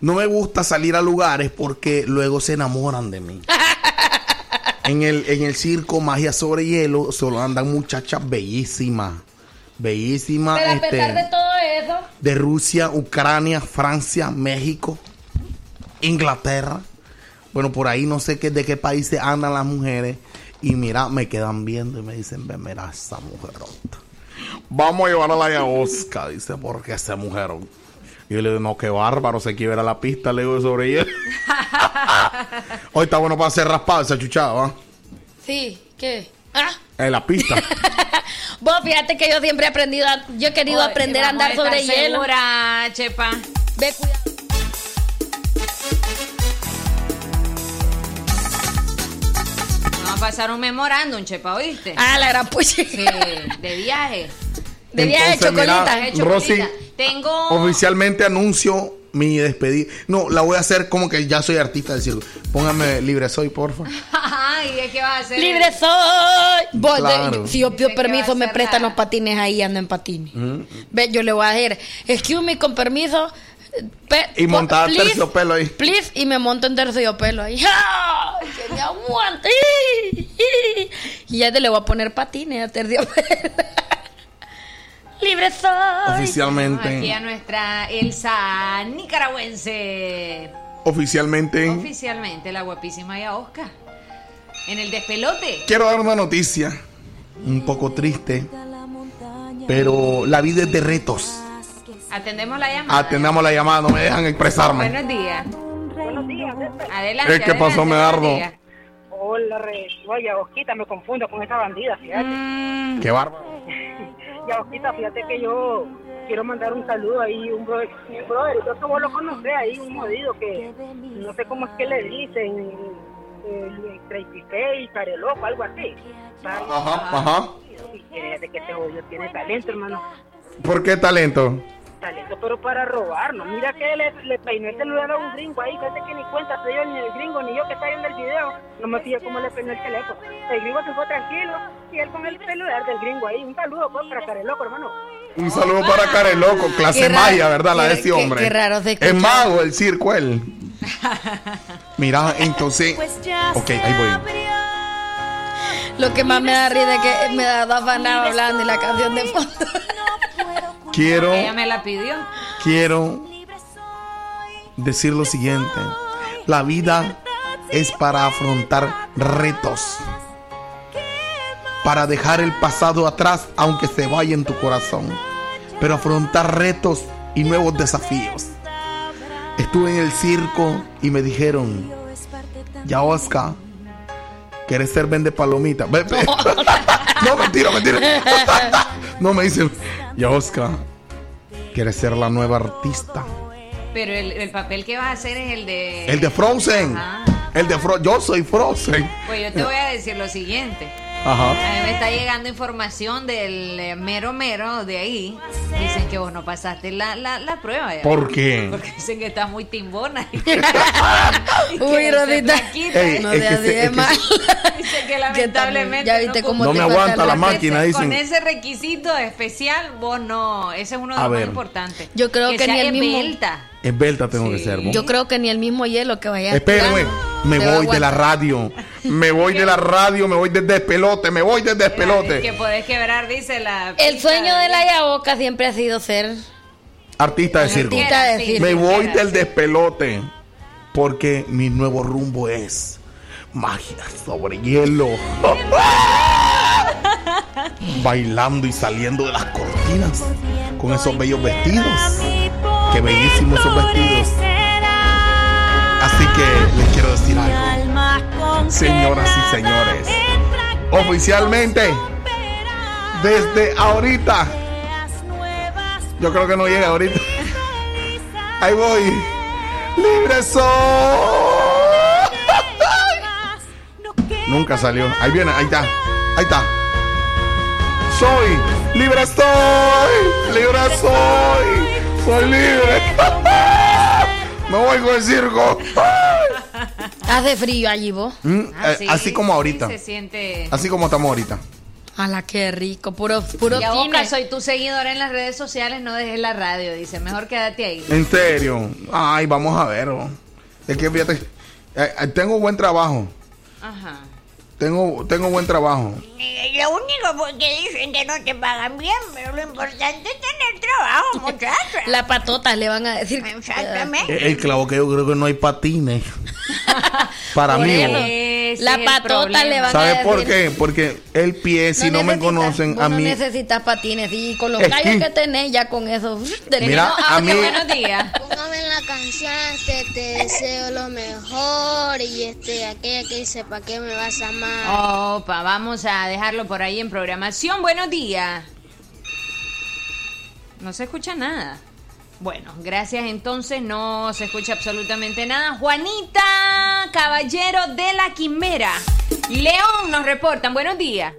no me gusta salir a lugares porque luego se enamoran de mí. [LAUGHS] en el, en el circo Magia sobre Hielo solo andan muchachas bellísimas. Bellísimas. Pero a este, pesar de todo eso, de Rusia, Ucrania, Francia, México, Inglaterra. Bueno, por ahí no sé qué, de qué países andan las mujeres. Y mira, me quedan viendo y me dicen, ve, mira esa mujerota. Vamos a llevar a la Yaosca, dice, porque esa mujerón. Y yo le digo, no, qué bárbaro, se quiere ver a la pista, le digo sobre hielo. [LAUGHS] Hoy está bueno para hacer raspado esa chuchada, ¿va? sí, ¿qué? Ah, En la pista. [LAUGHS] vos fíjate que yo siempre he aprendido, a- yo he querido Oye, aprender a andar sobre hielo. segura, Chepa. Ve, cuidado. Vamos a pasar un memorándum, Chepa, ¿oíste? Ah, la gran pucha. Sí, de viaje. De viaje de Entonces, mira, chocolita. De chocolita. Rosy, Tengo. Oficialmente anuncio mi despedida. No, la voy a hacer como que ya soy artista del circo. Póngame libre soy, porfa. [LAUGHS] Ay, ¿de qué vas a hacer? Libre soy. Vos, de- Claro. si yo pido ¿De qué va permiso, me prestan los patines ahí, ando en patines. Mm. Ve, yo le voy a decir, excuse me, con permiso. pe- Y montar please, terciopelo ahí. Please, y me monto en terciopelo ahí. [LAUGHS] ¡Ay, que me aguante! [LAUGHS] Y ya te le voy a poner patines a terciopelo. Libre soy. Oficialmente. Aquí a nuestra Elsa nicaragüense. Oficialmente. Oficialmente, la guapísima Yaosca. En el despelote. Quiero dar una noticia. Un poco triste. Pero la vida es de retos. Atendemos la llamada. Atendamos la llamada, no me dejan expresarme. Buenos días. Buenos días. Adelante. ¿qué pasó, Medardo? Hola, re. Oye, Osquita, me confundo con esa bandida, fíjate. Mm. Qué bárbaro. [LAUGHS] Ya, Osquita, fíjate que yo quiero mandar un saludo ahí, un brother, un brother, yo que vos lo conocés ahí, un modido que no sé cómo es que le dicen, eh, Tracy Face, Careloco, algo así. Ajá, ajá. Y fíjate que este jodido tiene talento, hermano. ¿Por qué talento? Talento, pero para robarnos. Mira que le, le peinó el celular a un gringo ahí. Fíjate que ni cuenta se dio ni el gringo ni yo que está viendo el video. No me fijé cómo le peinó el teléfono. El gringo se fue tranquilo y él con el celular del gringo ahí. Un saludo pues, para Careloco, hermano. Un saludo para Careloco, clase maya, ¿verdad? La de qué- hombre. qué raro Es mago el circo, él. [LAUGHS] Mira, entonces. Ok, ahí voy. Lo que más me da risa es que me da afanado hablando y la canción de fondo. Quiero, Ella me la pidió. quiero decir lo siguiente. La vida es para afrontar retos. Para dejar el pasado atrás, aunque se vaya en tu corazón. Pero afrontar retos y nuevos desafíos. Estuve en el circo y me dijeron, ya Oscar, ¿quieres ser vende palomita? Ve- ve. no, [LAUGHS] mentira, mentira. [LAUGHS] no, me dicen, ya Oscar, ¿quieres ser la nueva artista? Pero el, el papel que vas a hacer es el de. El de Frozen. Ajá. El de Frozen. Yo soy Frozen. Pues yo te voy a decir lo siguiente. Ajá. A mí me está llegando información del eh, mero mero de ahí. Dicen que vos no pasaste la, la, la prueba. ya. ¿Por qué? Porque dicen que estás muy timbona. [LAUGHS] Uy, Rodita. Ey, no es que así se- de es que mal. Dicen que [LAUGHS] lamentablemente. Ya viste cómo No te me falta aguanta la máquina, Con dicen. ese requisito especial, vos no. Ese es uno de A los más ver. importantes. Yo creo que sea ni el mismo- esbelta. Esbelta tengo que ser. ¿no? Yo creo que ni el mismo hielo que vaya a Espérenme, tirar me voy de la radio. Me voy de la radio, me voy del despelote, me voy del Que despelote. podés quebrar, dice la. El sueño de la Yaboca siempre ha sido ser Artista de circo. artista de circo. Me voy del despelote. Porque mi nuevo rumbo es magia sobre hielo. [LAUGHS] [LAUGHS] Bailando y saliendo de las cortinas con esos bellos vestidos. Qué bellísimos esos vestidos. Así que les quiero decir algo. Señoras y señores, oficialmente, desde ahorita, yo creo que no llega ahorita. [LAUGHS] Ahí voy. Libre soy. Nunca salió. Ahí viene, ahí está. Ahí está. Soy libre soy. Libre soy. Soy libre. Me voy con el circo. Hace frío allí vos. Mm, Ah, eh, sí, así como ahorita. sí se siente. Así como estamos ahorita. A la que rico, puro, puro Y a Boca, cine. soy tu seguidora en las redes sociales, no dejes la radio, dice. Mejor quédate ahí. En serio. Ay, vamos a ver. oh. Es que fíjate, eh, eh, tengo buen trabajo. Ajá. Tengo, tengo buen trabajo. Lo único pues, que dicen que no te pagan bien, pero lo importante es tener trabajo, [LAUGHS] muchachos. La patota le van a decir. Exactamente. Eh, El clavo que yo creo que no hay patines. [LAUGHS] Para mí. La patota le van a ¿Sabes decir. por qué? Porque el pie, si no, me necesitas- conocen, a no mí. necesitas patines y con los callos que- tenés ya con eso. uf, [LAUGHS] tenés- Mira, a mí- Buenos días. [LAUGHS] Póngame la canción, este, te deseo lo mejor y este, aquella que dice, ¿para qué me vas a amar? Opa, vamos a dejarlo por ahí en programación. Buenos días. No se escucha nada. Bueno, gracias entonces, no se escucha absolutamente nada. Juanita, caballero de la Quimera. León nos reportan, buenos días.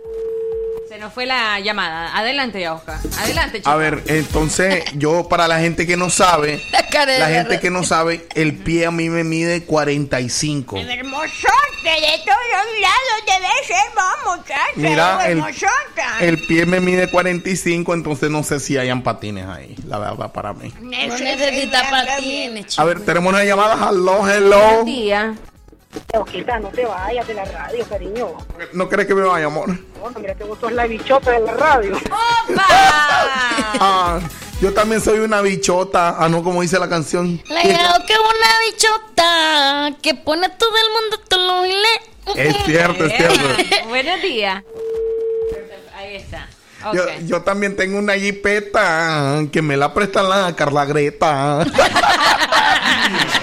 Se nos fue la llamada. Adelante, Oscar. Adelante, chico. A ver, entonces, yo, para la gente que no sabe, [LAUGHS] la la gente que no sabe, el pie a mí me mide 45. Hermosote de todos lados debe ser vos, muchachos. Mira, el, el pie me mide 45, entonces no sé si hayan patines ahí, la verdad, para mí. No necesitas patines, A ver, tenemos una llamada. Hello, hello. día. Osquita, no te vayas de la radio, cariño. ¿No crees que me vaya, amor? No, mira que vos sos la bichota de la radio. [LAUGHS] Ah, yo también soy una bichota. Ah, no, como dice la canción. La Yao que es una bichota que pone a todo el mundo lo le. Es cierto, es cierto. [LAUGHS] Buenos días. Ahí está. Yo, yo también tengo una jipeta que me la presta la Carla Greta. [LAUGHS]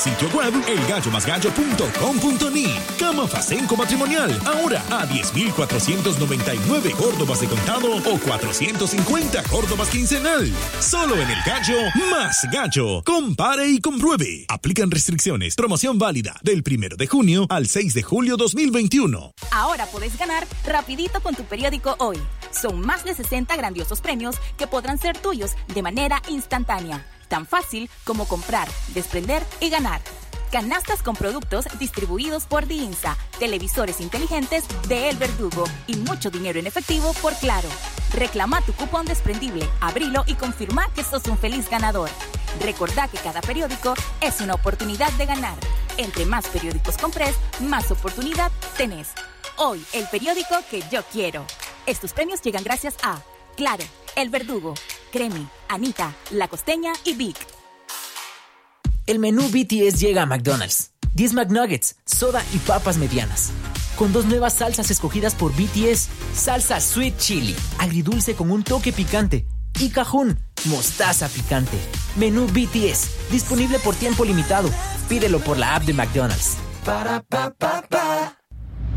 sitio web elgallomasgallo.com.ni. Cama Facenco Matrimonial, ahora a 10.499 Córdobas de contado o 450 Córdobas quincenal. Solo en El Gallo Más Gallo. Compare y compruebe. Aplican restricciones. Promoción válida del 1 de junio al 6 de julio 2021. Ahora puedes ganar rapidito con tu periódico Hoy. Son más de 60 grandiosos premios que podrán ser tuyos de manera instantánea. Tan fácil como comprar, desprender y ganar. Canastas con productos distribuidos por DINSA, televisores inteligentes de El Verdugo y mucho dinero en efectivo por Claro. Reclama tu cupón desprendible, abrilo y confirma que sos un feliz ganador. Recordá que cada periódico es una oportunidad de ganar. Entre más periódicos compres, más oportunidad tenés. Hoy, el periódico que yo quiero. Estos premios llegan gracias a Claro, El Verdugo, Creme, Anita, La Costeña y Vic. El menú BTS llega a McDonald's. 10 McNuggets, soda y papas medianas. Con dos nuevas salsas escogidas por BTS. Salsa Sweet Chili, agridulce con un toque picante. Y cajún, mostaza picante. Menú BTS, disponible por tiempo limitado. Pídelo por la app de McDonald's.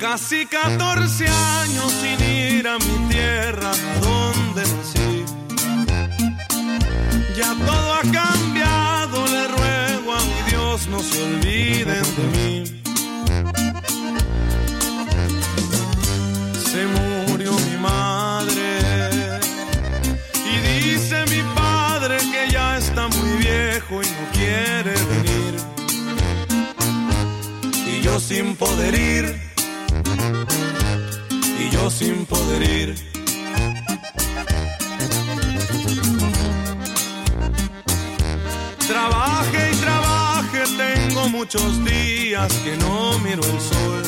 Casi 14 años sin ir a mi tierra, donde nací. Ya todo ha cambiado, le ruego a mi Dios no se olviden de mí. Se murió mi madre y dice mi padre que ya está muy viejo y no quiere venir. Y yo sin poder ir sin poder ir. Trabaje y trabaje, tengo muchos días que no miro el sol.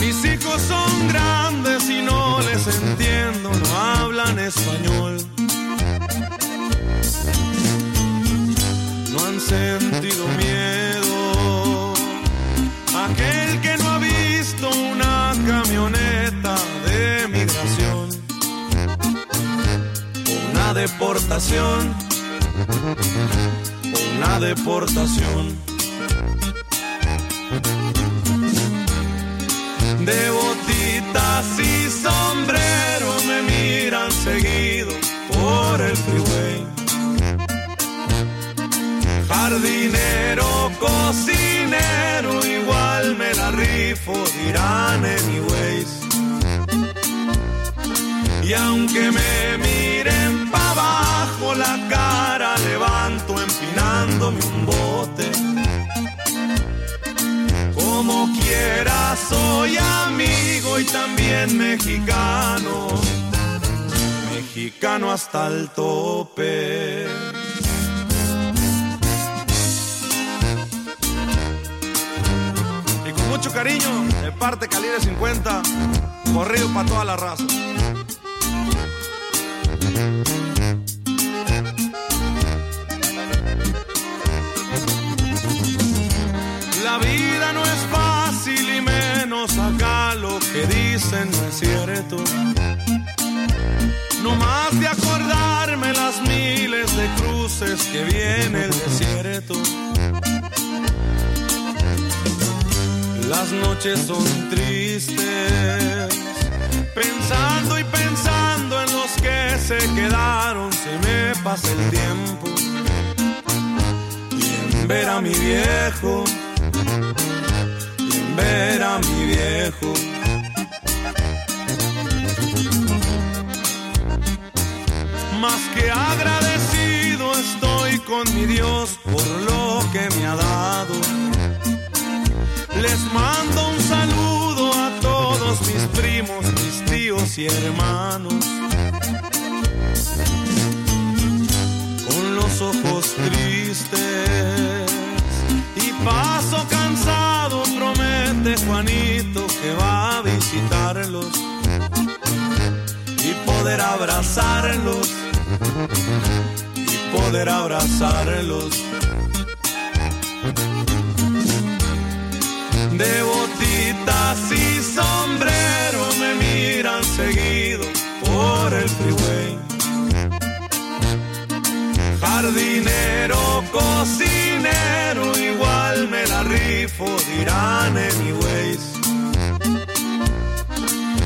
Mis hijos son grandes y no les entiendo, no hablan español. Deportación, una deportación. De botitas y sombrero me miran seguido por el freeway. Jardinero, cocinero, igual me la rifo, dirán anyways. Y aunque me miren pa' abajo, la cara levanto empinándome un bote. Como quiera soy amigo y también mexicano, mexicano hasta el tope. Y con mucho cariño, de parte calibre 50, corrido para toda la raza. La vida no es fácil y menos acá lo que dicen no es cierto. No más de acordarme las miles de cruces que viene el desierto. Las noches son tristes, pensando y pensando en los que se quedaron, se me pasa el tiempo. Y en ver a mi viejo, y en ver a mi viejo. Más que agradecido estoy con mi Dios por lo que me ha dado. Les mando un saludo a todos mis primos, tíos y hermanos. Con los ojos tristes y paso cansado, promete Juanito que va a visitarlos y poder abrazarlos y poder abrazarlos. De botitas y sombrero me seguido por el freeway. Jardinero, cocinero, igual me la before dirán anyways.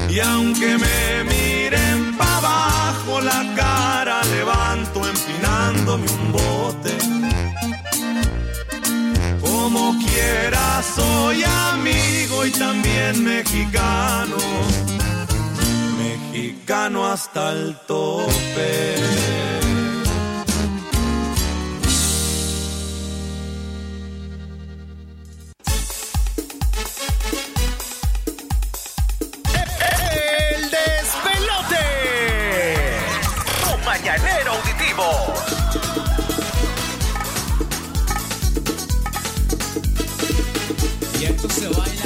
Y aunque me miren para abajo, la cara levanto empinándome un bote. Como quiera soy amigo y también mexicano. Mexicano hasta el tope. El despelote. Tu mañanero auditivo. Y esto se baila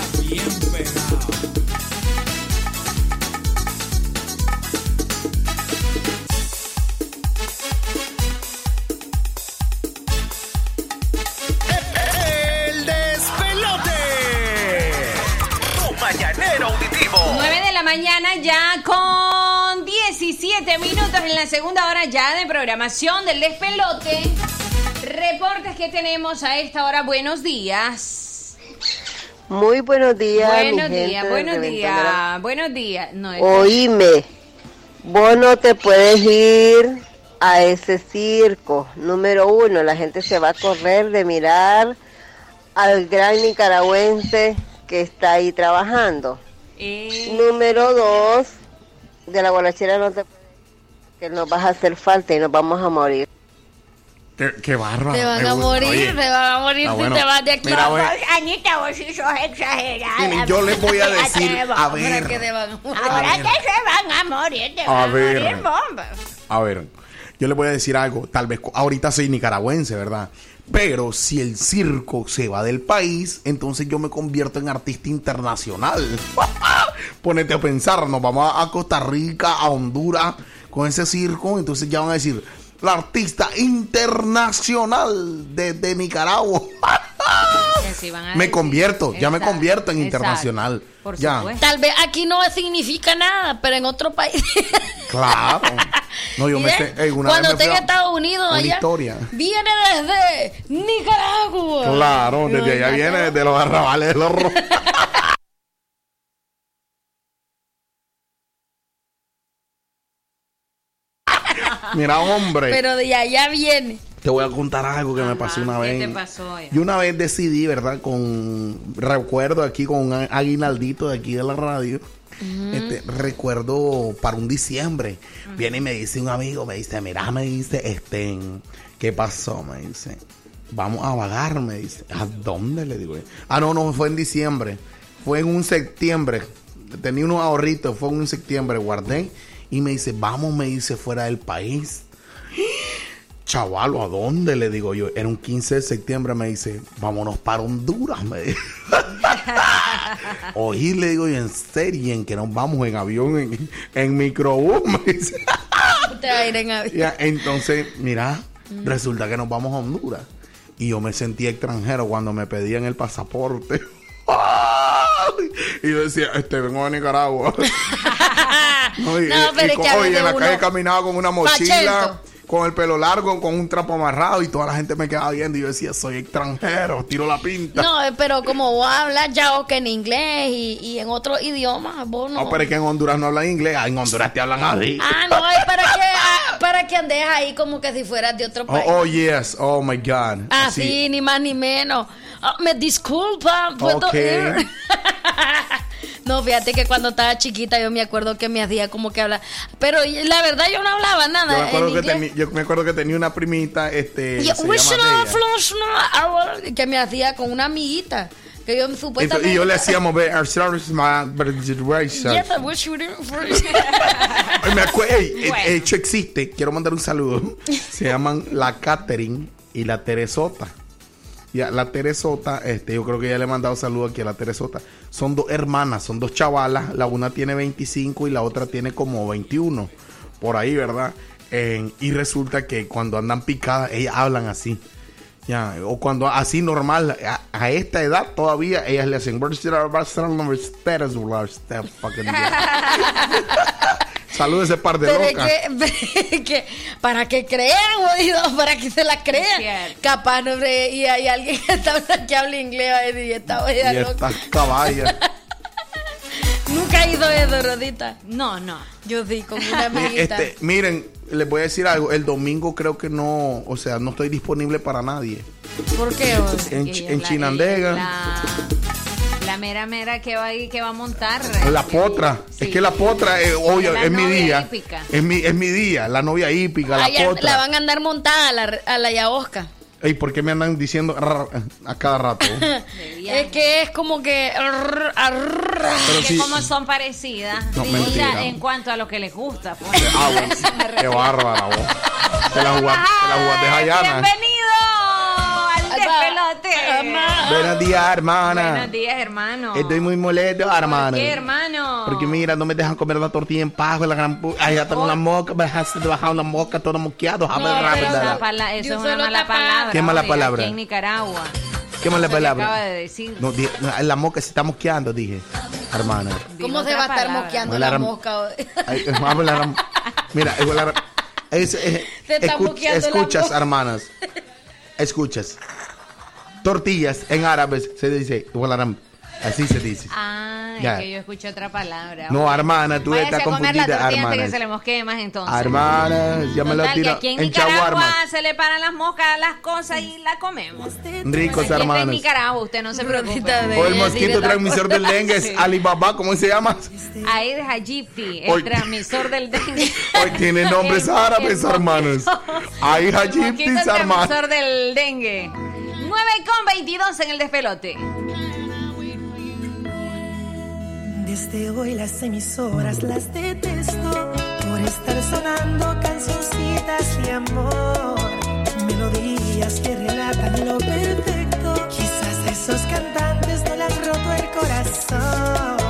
minutos en la segunda hora ya de programación del despelote. Reportes que tenemos a esta hora. Buenos días. Muy buenos días. buenos días, buenos días, buenos días. No, Oíme, vos no te puedes ir a ese circo. Número uno, la gente se va a correr de mirar al gran nicaragüense que está ahí trabajando. Eh, Número dos, de la guarachera no te que nos vas a hacer falta y nos vamos a morir. Qué, qué bárbaro. Te van a morir, Oye, te van a morir si bueno. te vas de aquí. Mira, ve. Anita, vos sí sos exagerada. Yo les voy a decir, a ver. que te van a morir. Ahora A ver. que se van a morir, te A van a ver. morir bombas. A ver, yo le voy a decir algo. Tal vez ahorita soy nicaragüense, ¿verdad? Pero si el circo se va del país, entonces yo me convierto en artista internacional. [LAUGHS] Ponete a pensar, nos vamos a Costa Rica, a Honduras, con ese circo, entonces ya van a decir, la artista internacional de, de Nicaragua. [LAUGHS] sí me decir. convierto, ya me convierto en exacto. internacional. Por ya. Tal vez aquí no significa nada, pero en otro país. [LAUGHS] claro. No, yo me sé, una Cuando vez me esté en Estados Unidos, allá, historia. viene desde Nicaragua. Claro, desde allá viene, desde los arrabales de los [LAUGHS] Mira, hombre. Pero de allá viene. Te voy a contar algo que me pasó una ¿Qué vez. te pasó? ya? Yo una vez decidí, ¿verdad? Con recuerdo aquí con un aguinaldito de aquí de la radio. Este, recuerdo para un diciembre. Viene y me dice un amigo, me dice, mira, me dice, este, ¿qué pasó? Me dice, vamos a vagar, me dice. ¿A dónde? Le digo. Ah, no, no, fue en diciembre. Fue en un septiembre. Tenía unos ahorritos, fue en un septiembre, guardé. Y me dice, vamos, me dice, fuera del país. Chavalo, ¿a dónde? Le digo yo. Era un 15 de septiembre, me dice, vámonos para Honduras, me dice. [LAUGHS] Oí, le digo yo, en serio, en que nos vamos en avión, en, en microbús, me dice. [LAUGHS] Te va a ir en avión. Ya, entonces, mira, resulta que nos vamos a Honduras. Y yo me sentí extranjero cuando me pedían el pasaporte. Y yo decía, este, vengo de Nicaragua. [LAUGHS] [LAUGHS] No, y- No, pero y es que a oye, en la calle uno- caminaba con una mochila. Con el pelo largo, con un trapo amarrado y toda la gente me quedaba viendo y yo decía, soy extranjero, tiro la pinta. No, eh, pero como vos hablas ya o que en inglés y, y en otro idioma, vos no. No, pero es que en Honduras no hablan inglés, ah, en Honduras te hablan así. Ah, no, es para que, ah, para que andes ahí como que si fueras de otro Oh, país. oh, yes, oh my God. Así, Sí. ni más ni menos. Ah, me disculpa, puedo Ok. ir. [LAUGHS] No, fíjate que cuando estaba chiquita yo me acuerdo que me hacía como que hablar. Pero la verdad yo no hablaba nada. Yo me, acuerdo en que tení- yo me acuerdo que tenía una primita, este, yo, se que me hacía con una amiguita. Que yo supuestamente. y yo le hacíamos ver our service, my- Yes, I wish you didn't flush. Ay, me acuerdo, hecho existe, quiero mandar un saludo. Se llaman la Catherine y la Teresota. Ya, la Teresota, este, yo creo que ya le he mandado saludo aquí a la Teresota. Son dos hermanas, son dos chavalas. La una tiene 25 y la otra tiene como 21. Por ahí, ¿verdad? Eh, y resulta que cuando andan picadas, ellas hablan así. Ya, o cuando así normal, a, a esta edad todavía ellas le hacen. [LAUGHS] Salud a ese par de Pero es locas. que, [LAUGHS] que para que crean, jodido, para que se la crean. Capaz, no, hombre, y hay alguien que, está, que habla inglés va a decir, esta jodida Y loca. estas caballas. [LAUGHS] Nunca hizo eso, Rodita. No, no. Yo sí, con una amiguita. Este, miren, les voy a decir algo. El domingo creo que no, o sea, no estoy disponible para nadie. ¿Por qué? vos? En, Chinandega, La, la mera mera que va, ahí, que va a montar. la potra. Es que la potra, eh, obvio, La es mi día. hípica. Es mi, es mi día, la novia hípica, la Ah, ya potra. la van a andar montada a la, a la Yaosca. Ey, ¿por qué me andan diciendo rrr a cada rato? [LAUGHS] es que es como que. que sí- como son parecidas. No, Sí, mentira. en cuanto a lo que les gusta. pues. Ah, bueno, [LAUGHS] qué bárbara, vos. Te la jugaste, te la jugaste. Bienvenido despelote. Buenos días, hermana. Buenos días, hermano. Estoy muy molesto, hermano. ¿Qué, hermano? Porque mira, no me dejan comer la tortilla en pajo, la gran Ahí está una moca, me dejaste de bajar una moca, todo moqueado. No, pero eso es una mala palabra. ¿Qué mala palabra? Aquí en Nicaragua. ¿Qué mala palabra? acaba de decir. No, la moca se está mosqueando, dije. Hermana. ¿Cómo se va a estar mosqueando la mosca? Hablar- Mira, [LAUGHS] es hablar- es- es- Se está escu- moqueando la escuchas, hermanas. Escuchas. Tortillas en árabe se dice. walaram. Así se dice. Ah, Ya. es que yo escuché otra palabra. No, hermana, tú Váyase estás a comer la confundida, tortilla antes que hermanas. se le mosquee más entonces. Hermanas, ya me lo tiro aquí en, en Nicaragua chaguarma. se le paran las moscas a las cosas y la comemos. Ricos, Aquí está en hermanos. Nicaragua, usted no se preocupe. O el mosquito transmisor del dengue es. Alibaba, ¿cómo se llama? Ahí es Hajipti, el Hoy- transmisor del dengue. Hoy tiene [LAUGHS] nombres El- árabes, el hermanos. Ahí El mosquito Hajiptis, hermanos. transmisor del dengue. 9 con 22 en el despelote. Desde hoy las emisoras las detesto por estar sonando cancioncitas de amor, melodías que relatan lo perfecto. Quizás esos cantantes no le han roto el corazón.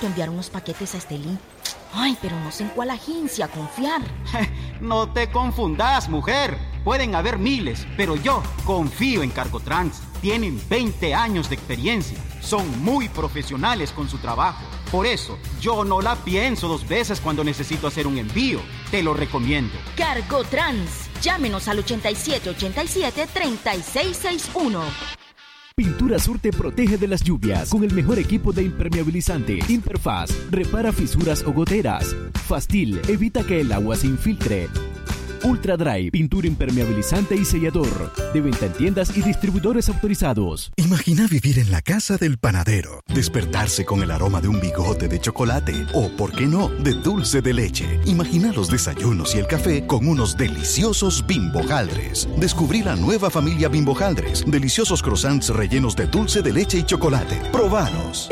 Necesito enviar unos paquetes a Estelí. Ay, pero no sé en cuál agencia confiar. [LAUGHS] No te confundas, mujer. Pueden haber miles, pero yo confío en Cargotrans. Tienen 20 años de experiencia. Son muy profesionales con su trabajo. Por eso, yo no la pienso dos veces cuando necesito hacer un envío. Te lo recomiendo. Cargo Trans. Llámenos al 8787-3661. Sur te protege de las lluvias con el mejor equipo de impermeabilizante. Imperfaz repara fisuras o goteras. Fastil evita que el agua se infiltre. Ultra Dry, pintura impermeabilizante y sellador. De venta en tiendas y distribuidores autorizados. Imagina vivir en la casa del panadero, despertarse con el aroma de un bigote de chocolate o, por qué no, de dulce de leche. Imagina los desayunos y el café con unos deliciosos bimbojaldres. Descubrí la nueva familia bimbojaldres, deliciosos croissants rellenos de dulce de leche y chocolate. Probanos.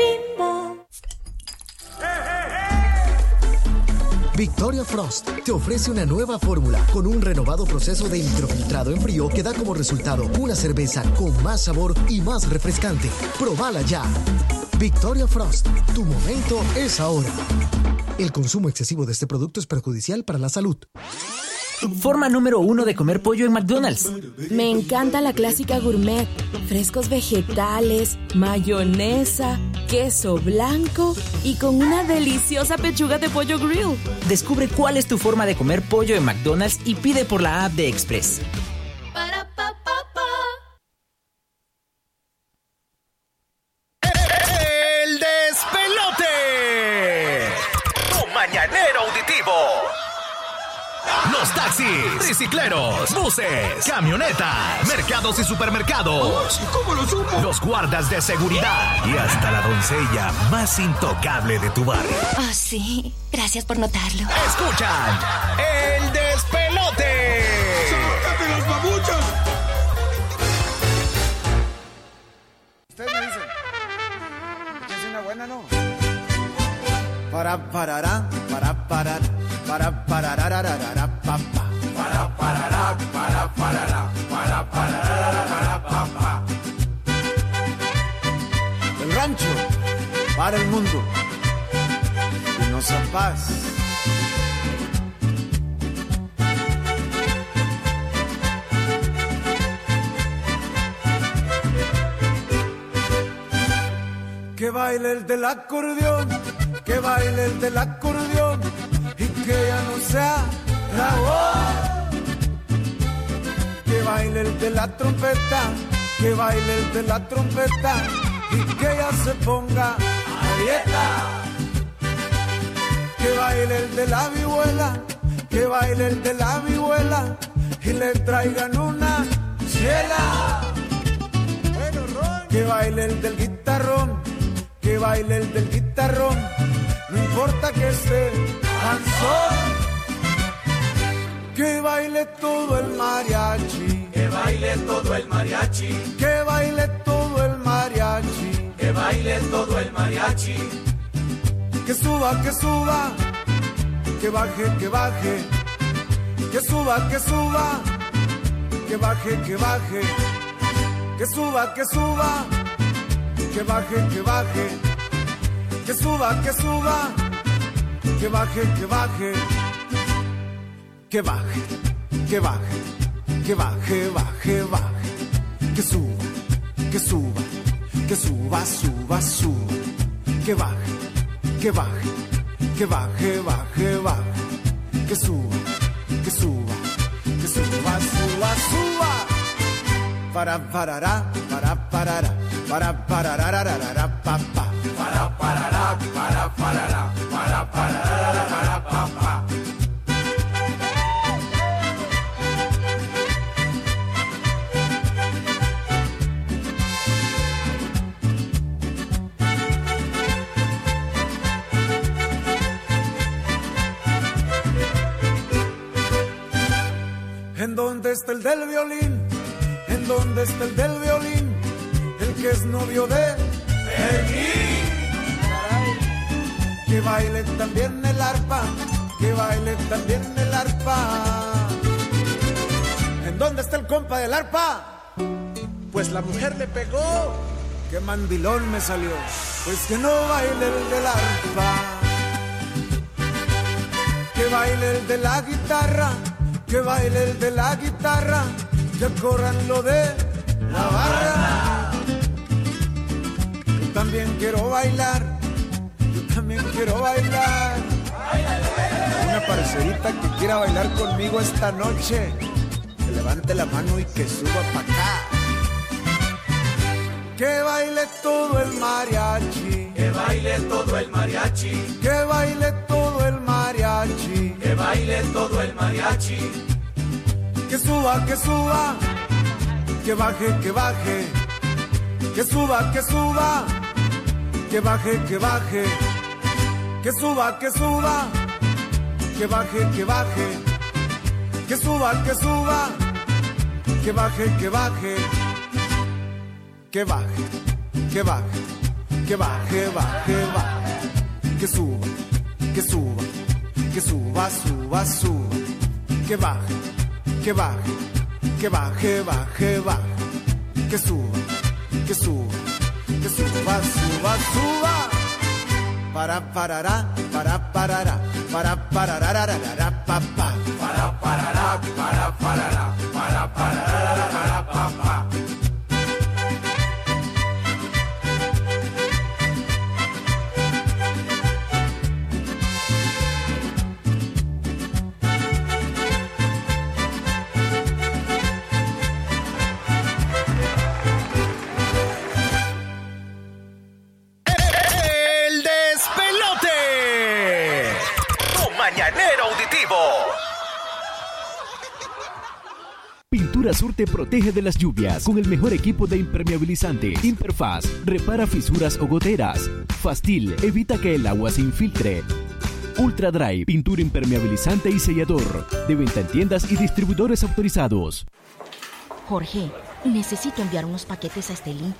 Victoria Frost te ofrece una nueva fórmula con un renovado proceso de microfiltrado en frío que da como resultado una cerveza con más sabor y más refrescante. Probala ya. Victoria Frost, tu momento es ahora. El consumo excesivo de este producto es perjudicial para la salud. Forma número uno de comer pollo en McDonald's. Me encanta la clásica gourmet. Frescos vegetales, mayonesa, queso blanco y con una deliciosa pechuga de pollo grill. Descubre cuál es tu forma de comer pollo en McDonald's y pide por la app de Express. Taxis, tricicleros, buses, camionetas, mercados y supermercados. ¿Cómo lo supo? Los guardas de seguridad y hasta la doncella más intocable de tu barrio. Oh, sí. Gracias por notarlo. Escuchan el despelote. ¡Sácate las babuchas! Ustedes me dicen. ¿Qué es una buena, no? Para parará, para parar, para pararararara, pa, pa. Para parará, para parará, para pa, pa. El rancho para el mundo. En paz. Que baile el del acordeón, que baile el del acordeón y que ya no sea la voz. Que baile el de la trompeta, que baile el de la trompeta y que ya se ponga a dieta. Que baile el de la vihuela, que baile el de la vihuela y le traigan una chela. Que baile el del guitarrón, que baile el del guitarrón, no importa que esté cansón. Que baile todo el mariachi, que baile todo el mariachi, que baile todo el mariachi, que baile todo el mariachi. Que suba, que suba, que baje, que baje, que suba, que suba, que baje, que baje, que suba, que suba, que baje, que baje, que suba, que suba, que baje, que baje, que baje, que baje, que baje, baje, baje, que suba, que suba, que suba, suba, suba, que baje, que baje, que baje, baje, baje, que suba, que suba, que suba, suba, suba. Para parará, para parará, para parará, pa, pa. Para parará, para parará, para parará, pa, pa. ¿En dónde está el del violín? ¿En dónde está el del violín? El que es novio de Fermín. Que baile también el arpa, que baile también el arpa. ¿En dónde está el compa del arpa? Pues la mujer le pegó qué mandilón me salió. Pues que no baile el del arpa, que baile el de la guitarra, que baile el de la guitarra, que corran lo de la barra. Yo también quiero bailar, yo también quiero bailar. Una parcerita que quiera bailar conmigo esta noche, que levante la mano y que suba para acá. Que baile todo el mariachi. Que baile todo el mariachi. Que baile todo mariachi. Que suba, que suba. Que baje, que baje. Que suba, que suba. Que baje, que baje. Que suba, que suba. Que baje, que baje. Que suba, que suba. Que baje, que baje. Que baje, que baje, que baje, baje, baje. Que suba, que suba, que suba, suba, suba. Que baje, que baje, que baje, baje, baje. Que suba, que suba, que suba, suba, suba. Para parará, para parará, para parará, pa pa. Para parará, para parará, para parará, pa pa. El Pintura Sur te protege de las lluvias con el mejor equipo de impermeabilizante. Interfaz, repara fisuras o goteras. Fastil, evita que el agua se infiltre. Ultra Dry, pintura impermeabilizante y sellador. De venta en tiendas y distribuidores autorizados. Jorge, necesito enviar unos paquetes a Estelí.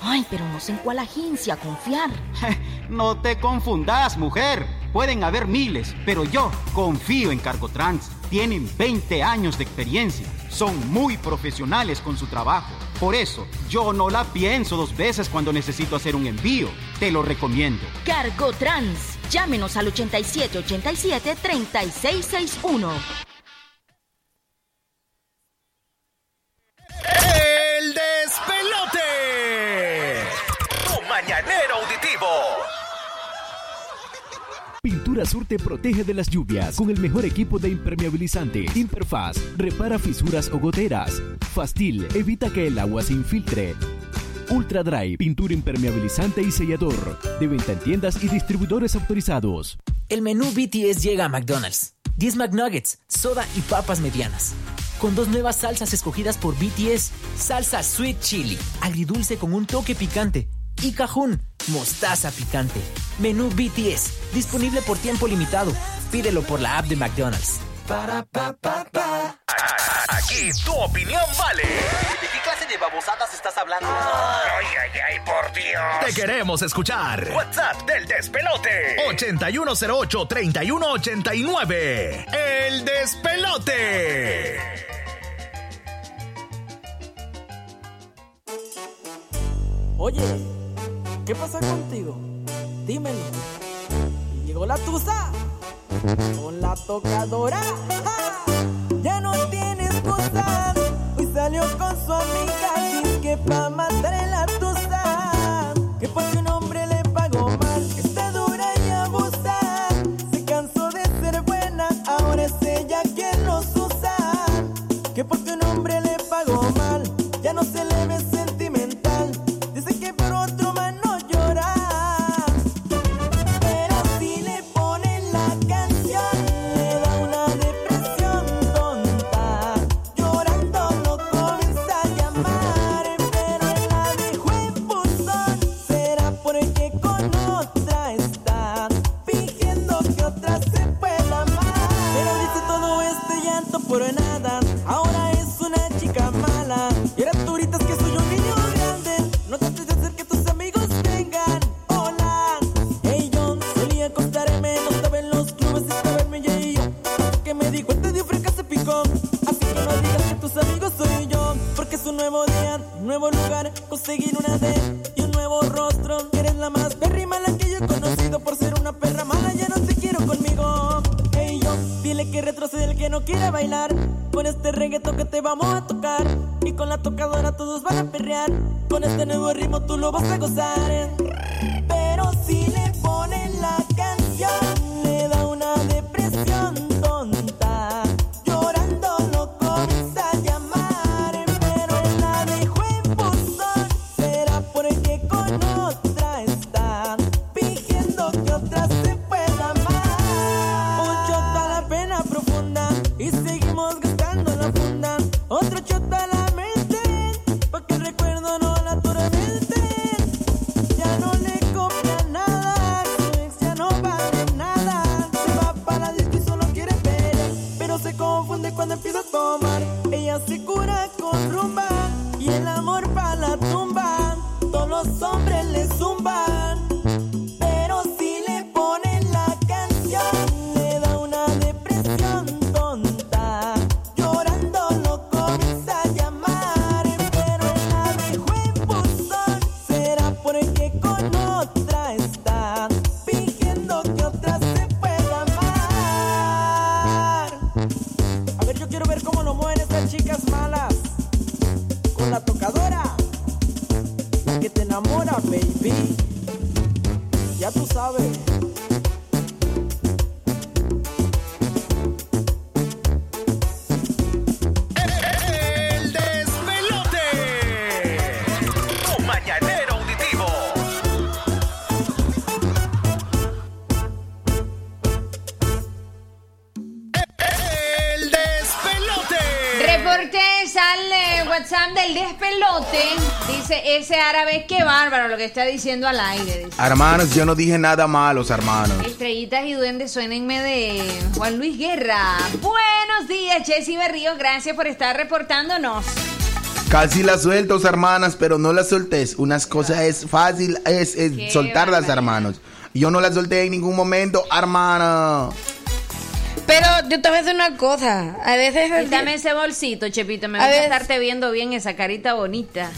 Ay, pero no sé en cuál agencia confiar. [LAUGHS] No te confundas, mujer. Pueden haber miles, pero yo confío en Cargotrans. Tienen 20 años de experiencia. Son muy profesionales con su trabajo. Por eso, yo no la pienso dos veces cuando necesito hacer un envío. Te lo recomiendo. Cargo Trans. Llámenos al 8787-3661. El despelote. Tu mañanero auditivo. Pintura Sur te protege de las lluvias con el mejor equipo de impermeabilizante. Interfaz, repara fisuras o goteras. Fastil, evita que el agua se infiltre. Ultra Dry, pintura impermeabilizante y sellador. De venta en tiendas y distribuidores autorizados. El menú BTS llega a McDonald's. 10 McNuggets, soda y papas medianas. Con dos nuevas salsas escogidas por BTS. Salsa Sweet Chili, agridulce con un toque picante. Y Cajún, mostaza picante. Menú BTS, disponible por tiempo limitado. Pídelo por la app de McDonald's. Para pa pa pa. Aquí tu opinión vale. ¿De qué clase de babosadas estás hablando? Ay, ay, ay, por Dios. Te queremos escuchar. WhatsApp del despelote. 8108-3189. El despelote. Oye, ¿qué pasa contigo? Dímelo. Llegó la tusa con la tocadora. Ya no tiene excusa. Hoy salió con su amiga. Dice que pa' matar en la tusa. Que porque un tú lo Ese árabe, qué bárbaro lo que está diciendo al aire. Dice. Hermanos, yo no dije nada malos, hermanos. Estrellitas y duendes, suénenme de Juan Luis Guerra. Buenos días, Jessy Berrío. Gracias por estar reportándonos. Casi las sueltos, hermanas, pero no las soltés. Unas cosas es fácil, es, soltarlas, barbaridad. hermanos. Yo no las solté en ningún momento, hermana. Pero yo te voy a decir una cosa. A veces. Dame ese bolsito, Chepito. Me A gusta ver. estarte viendo bien esa carita bonita.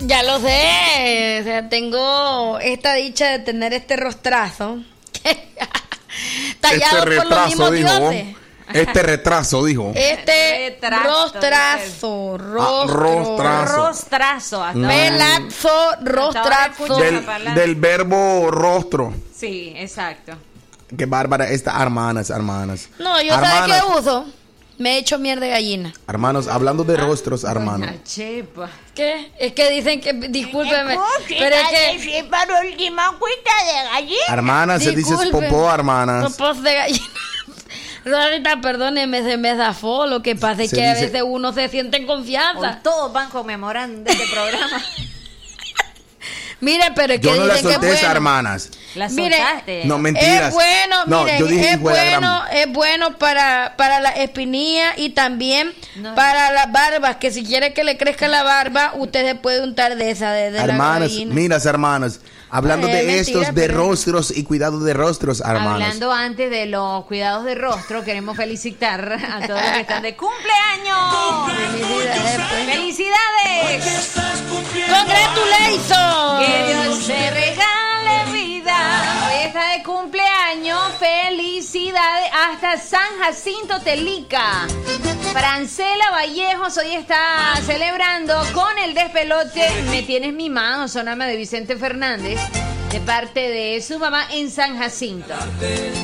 Ya lo sé. O sea, tengo esta dicha de tener este rostrazo. [LAUGHS] Tallado por los mismos dioses. Este retraso, dijo. [LAUGHS] Este rostrazo, Ah, rostro, rostrazo. Rostrazo. hasta Mm. pelazo, rostrazo. Del, del verbo rostro. Sí, exacto. Qué bárbara esta, hermanas, hermanas. No, yo sabes qué uso. Me he hecho mierda de gallina. Hermanos, hablando de rostros, hermanos. Doña Chepa. ¿Qué? Es que dicen que, discúlpeme, pero es que... para última cuita de gallina. Hermanas, se dice popó, hermanas. Popos de gallina. [LAUGHS] Rosita, perdóneme, se me zafó. Lo que pasa es que a dice- veces uno se siente en Hoy confianza. todos van conmemorando este programa. [LAUGHS] Mire, pero es que Yo no la dicen que solté, bueno. hermanas. La soltaste. No, mentiras. Es bueno, No, miren, yo dije es la bueno, es bueno para, para la espinilla y también No. para las barbas, que si quiere que le crezca la barba, usted se puede untar de esa, de, de la Hermanas, gallina. miras, hermanos. Hablando Eh, de mentira, estos, de rostros y cuidado de rostros, hermanos. Hablando antes de los cuidados de rostro, queremos felicitar a todos los que están de cumpleaños. Felicidades, pues. ¡Felicidades! ¡Congratulations! Que Dios te regale vida. Hoy está de cumpleaños. Felicidades hasta San Jacinto Telica. Francela Vallejos hoy está celebrando con el despelote Me tienes mimado, sonama de Vicente Fernández, de parte de su mamá en San Jacinto.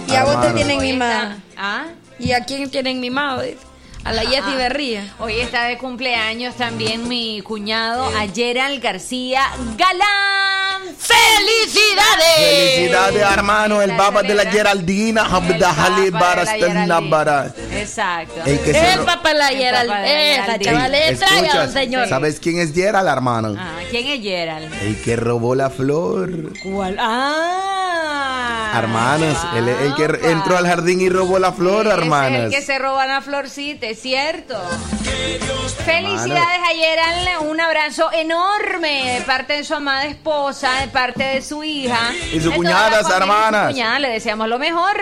Y a vos te tienen mimado. ¿Ah? ¿Y a quién tienen mimado? Dice? A la Yeti Ah. Berría. Hoy está de cumpleaños también mi cuñado, a Gerald García Galán. ¡Felicidades! Felicidades, hermano. El baba de la Geraldina. El Habda Halil papa de la Barastan Geraldina. Nabara. Exacto. El que El papá papá de la Esa Geraldine. chavaleta, ya, Escuchas, don señor. ¿Sabes quién es Gerald, hermano? Ah, ¿Quién es Gerald? El que robó la flor. ¿Cuál? Ah. Hermanos, el, el que Opa. entró al jardín y robó la flor, Ese Es hermanas. el que se roban la florcita, es cierto. Felicidades a Gerald, un abrazo enorme de parte de su amada esposa, de parte de su hija. Y cuñadas, familia y su hermanas. cuñada, le deseamos lo mejor.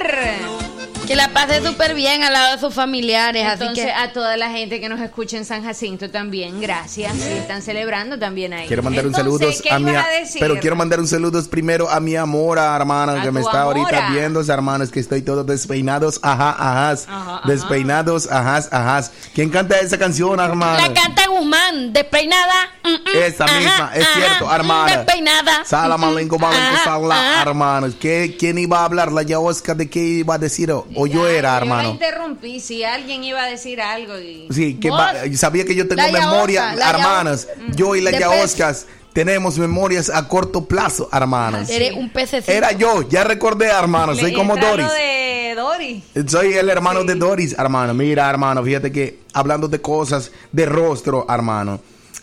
Que la pase súper bien al lado de sus familiares. así Entonces, que a toda la gente que nos escucha en San Jacinto también, gracias. Sí, están celebrando también ahí. Quiero mandar un saludo ¿qué a mi a pero quiero mandar un saludo primero a mi amora, hermana, A que me está ahorita viendo, hermanos, que estoy todo despeinados, ajá, ajás, Ajá, ajá. despeinados, ajás, ajás. ¿Quién canta esa canción, hermano? la canta Guzmán, despeinada. mm, mm, Esa ajá, misma, es cierto, mm, hermana. Despeinada. Sala mm, malenco, mm, malenco, sala, hermanos. ¿Qué, ¿Quién iba a hablar? La Yaosca de qué iba a decir? O, o yo era, Yo hermano. interrumpí si alguien iba a decir algo. Y... Sí, que sabía que yo tengo La memoria, hermanos. Yo y la De Yaoscas tenemos memorias a corto plazo, hermanos. Eres un pececito. Era yo, ya recordé, hermano. Soy como Doris. de Doris. Soy el hermano de Doris, hermano. Mira, hermano, fíjate que hablando de cosas de rostro, hermano.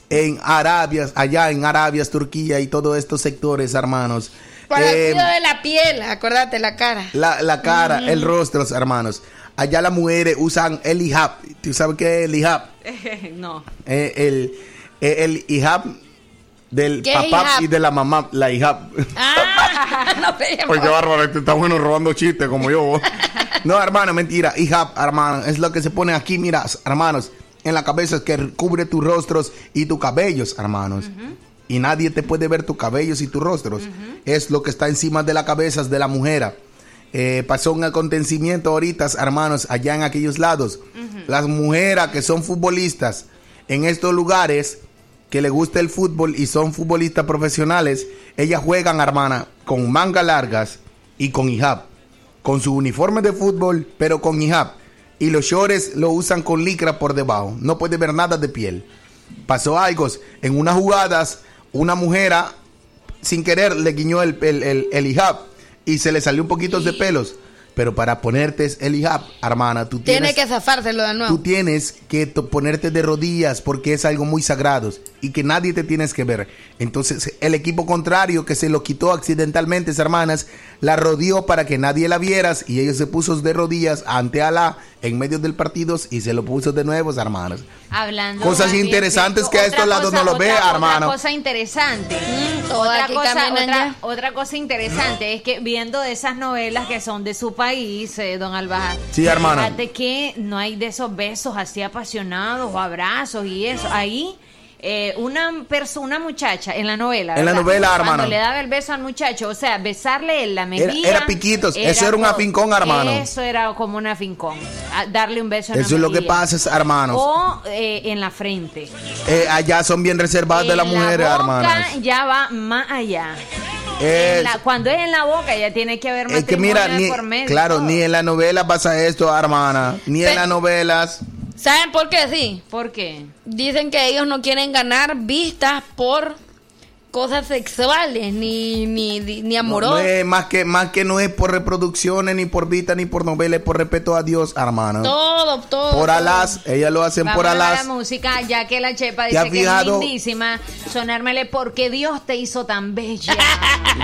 En Arabia, allá en Arabia, Turquía y todos estos sectores, hermanos. Para el eh, cuidado de la piel, acuérdate la cara. la, la cara, el rostro, hermanos. Allá las mujeres usan el hijab. ¿Tú sabes qué es el hijab? [LAUGHS] no. Eh, el, eh, el hijab del ¿Qué es papá hijab? y de la mamá, la hijab. Ah, [LAUGHS] no te qué bárbaro, este está bueno robando chistes como yo. no, hermano, mentira. Hijab, hermano, es lo que se pone aquí, mira, hermanos, en la cabeza que cubre tus rostros y tus cabellos, hermanos. Y nadie te puede ver tus cabellos y tus rostros. Es lo que está encima de la cabeza de la mujer. Eh, pasó un acontecimiento ahorita, hermanos, allá en aquellos lados. Las mujeres que son futbolistas en estos lugares que les gusta el fútbol y son futbolistas profesionales, ellas juegan, hermana, con mangas largas y con hijab. Con su uniforme de fútbol, pero con hijab. Y los shorts lo usan con licra por debajo. No puede ver nada de piel. Pasó algo. En unas jugadas, una mujer ah, sin querer le guiñó el, el, el- el hijab y se le salió un poquito de pelos. Pero para ponerte el hijab, hermana, tú Tiene tienes que zafárselo de nuevo. Tú tienes que to- ponerte de rodillas porque es algo muy sagrado y que nadie te tienes que ver. Entonces, el equipo contrario que se lo quitó accidentalmente, hermanas, la rodeó para que nadie la vieras y ellos se puso de rodillas ante Alá en medio del partido y se lo puso de nuevo, hermanas. Hablando Cosas interesantes que a otra estos lados no lo ve, hermano. Otra cosa interesante. todas otra, cosa, otra cosa interesante es que viendo de esas novelas que son de su país, eh, don Albaja. Sí, hermana. Fíjate que no hay de esos besos así apasionados o abrazos y eso. Ahí. eh, una persona, una muchacha en la novela. En la novela, Cuando hermana. le daba el beso al muchacho, o sea, besarle en la Era, medida. era piquitos, eso era un afincón, hermano. Eso era como un afincón. darle un beso en Eso la es lo que mejilla. pasa, hermanos. O eh, en la frente. Eh, allá son bien reservadas de las En mujeres, la boca ya va más allá. Es- En la- cuando es en la boca ya tiene que haber Es que mira, matrimonio ni, por medio, claro, todo. ni en la novela pasa esto, hermana. Ni en las novelas. ¿Saben por qué sí? ¿Por qué? Dicen que ellos no quieren ganar vistas por cosas sexuales ni ni, ni, No, amorosas. no es más que más que no es por reproducciones, ni por vista, ni por novela, es por respeto a Dios, hermana. Todo, todo. Por alas, ellas lo hacen por a alas. la música, ya que la chepa ¿Te dice que es lindísima, sonármele porque Dios te hizo tan bella.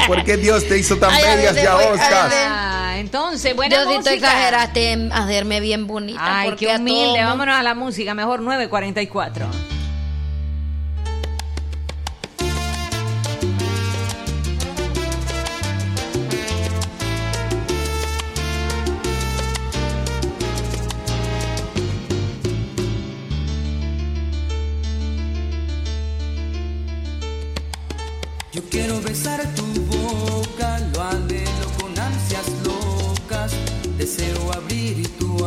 ¿Por qué Dios te hizo tan Ay, a bellas veces ya, a Oscar? Ah, entonces, buena Diosito, música. exageraste en hacerme bien bonita. Ay, porque qué humilde. Vámonos a la música, mejor 944. Besar tu boca, lo anhelo con ansias locas. Deseo abrir tu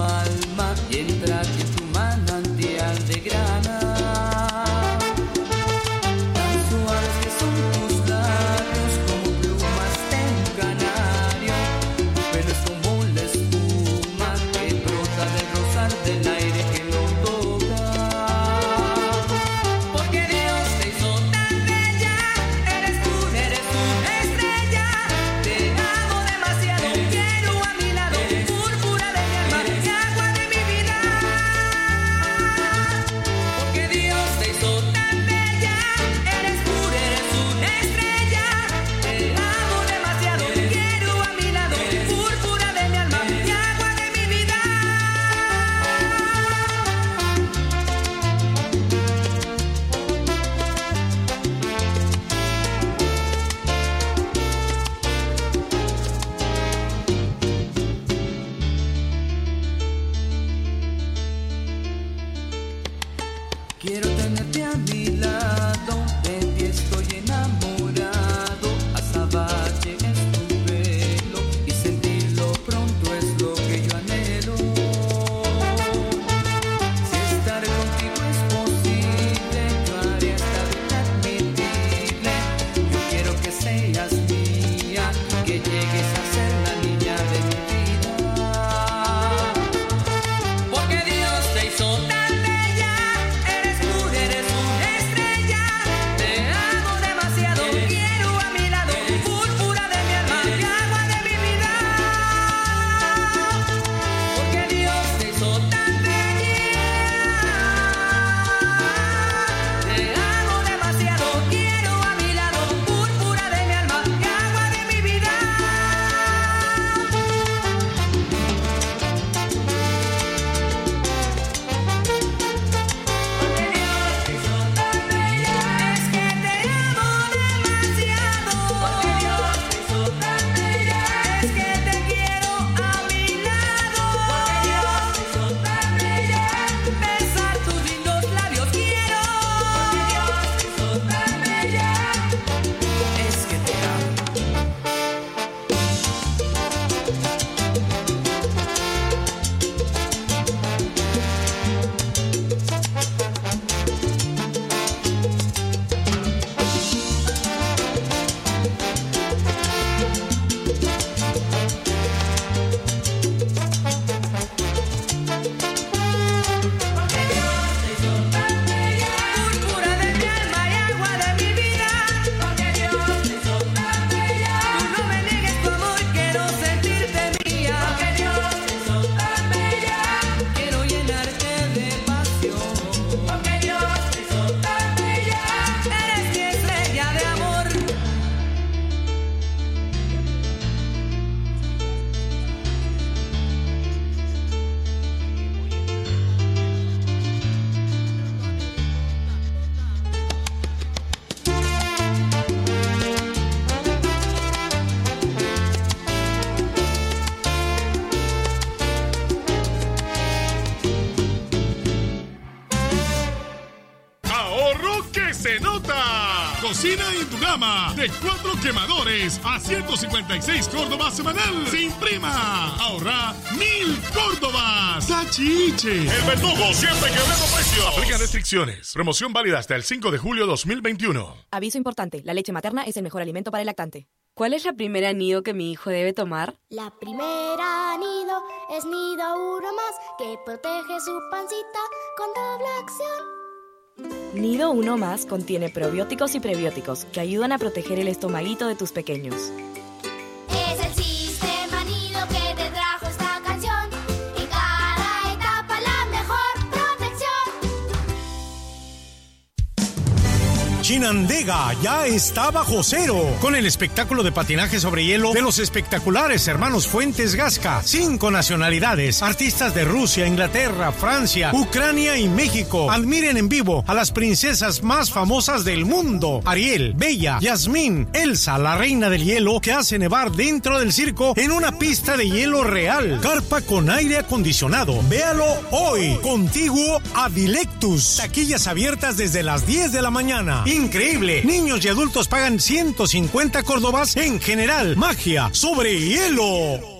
de cuatro quemadores a 156 Córdobas semanal sin prima. Ahorra mil Córdobas. ¡Tachiche! El verdugo siempre quebrando precios. Aplican restricciones. Promoción válida hasta el 5 de julio 2021. Aviso importante, la leche materna es el mejor alimento para el lactante. ¿Cuál es la primera nido que mi hijo debe tomar? La primera nido es nido uno más que protege su pancita con doble acción. Nido 1 más contiene probióticos y prebióticos que ayudan a proteger el estomaguito de tus pequeños. Chinandega ya está bajo cero con el espectáculo de patinaje sobre hielo de los espectaculares hermanos Fuentes Gasca. Cinco nacionalidades, artistas de Rusia, Inglaterra, Francia, Ucrania y México. Admiren en vivo a las princesas más famosas del mundo. Ariel, Bella, Yasmín, Elsa, la reina del hielo que hace nevar dentro del circo en una pista de hielo real. Carpa con aire acondicionado. Véalo hoy. Contiguo a Dilectus. Taquillas abiertas desde las 10 de la mañana. Increíble. Niños y adultos pagan 150 córdobas en general. Magia sobre hielo.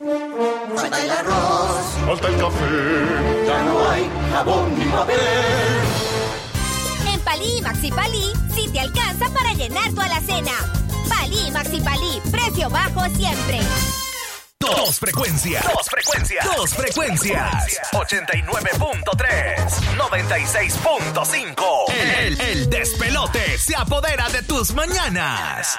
Falta el arroz. Falta el café. Ya no hay jabón ni papel. En Palí y Maxi Palí, sí te alcanza para llenar tu alacena. Palí y Maxi Palí, precio bajo siempre. Dos frecuencias. Dos frecuencias. Dos frecuencias. 89.3. 96.5. El, el despelote se apodera de tus mañanas.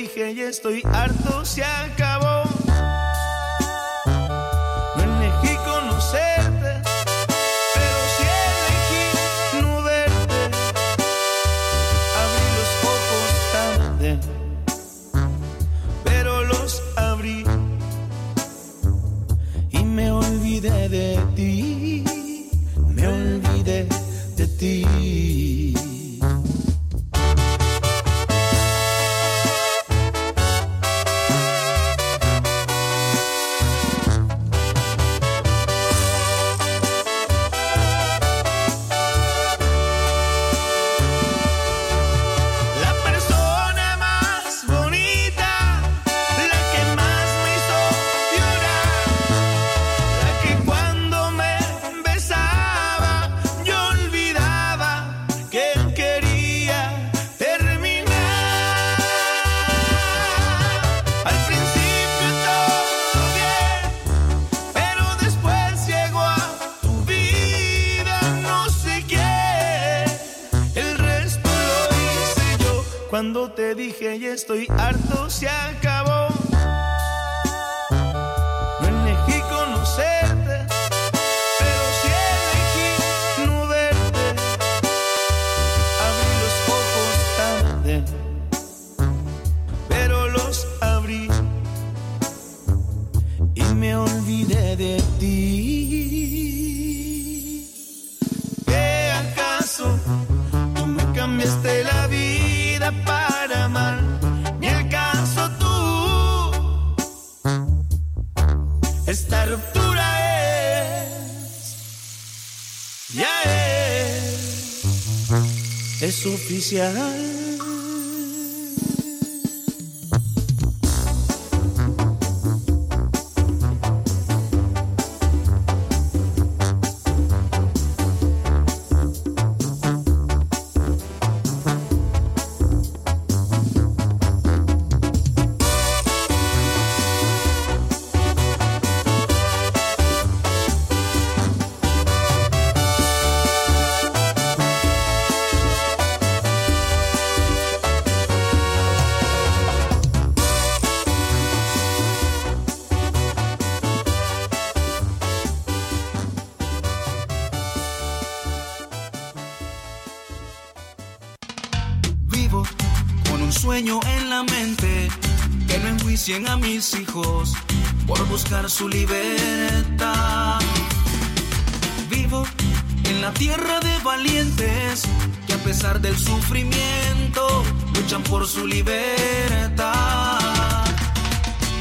dije, ya estoy harto, se acabó. iglesia. a mis hijos por buscar su libertad. Vivo en la tierra de valientes que a pesar del sufrimiento luchan por su libertad.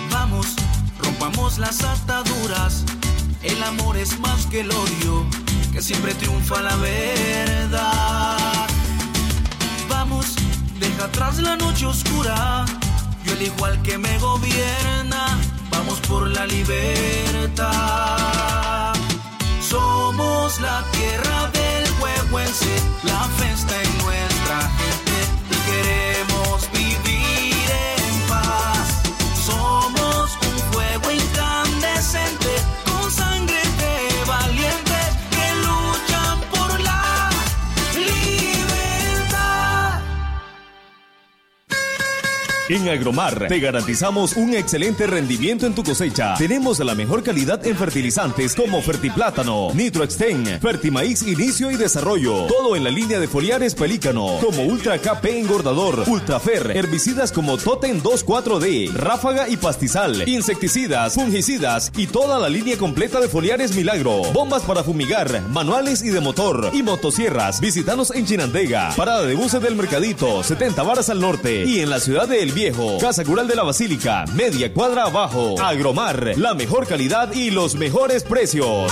Vamos, rompamos las ataduras, el amor es más que el odio, que siempre triunfa la verdad. Vamos, deja atrás la noche oscura el igual que me gobierna, vamos por la libertad. Somos la tierra del huehuense, la festa en nueva. En Agromar te garantizamos un excelente rendimiento en tu cosecha. Tenemos la mejor calidad en fertilizantes como Fertiplátano, Nitroexten, Fertimaíz Inicio y Desarrollo. Todo en la línea de foliares Pelícano, como Ultra KP Engordador, Ultrafer, herbicidas como Totem 24D, Ráfaga y Pastizal, insecticidas, fungicidas y toda la línea completa de foliares Milagro. Bombas para fumigar, manuales y de motor y motosierras. Visítanos en Chinandega, parada de buses del Mercadito, 70 varas al norte y en la ciudad de El Casa Cural de la Basílica, media cuadra abajo. Agromar, la mejor calidad y los mejores precios.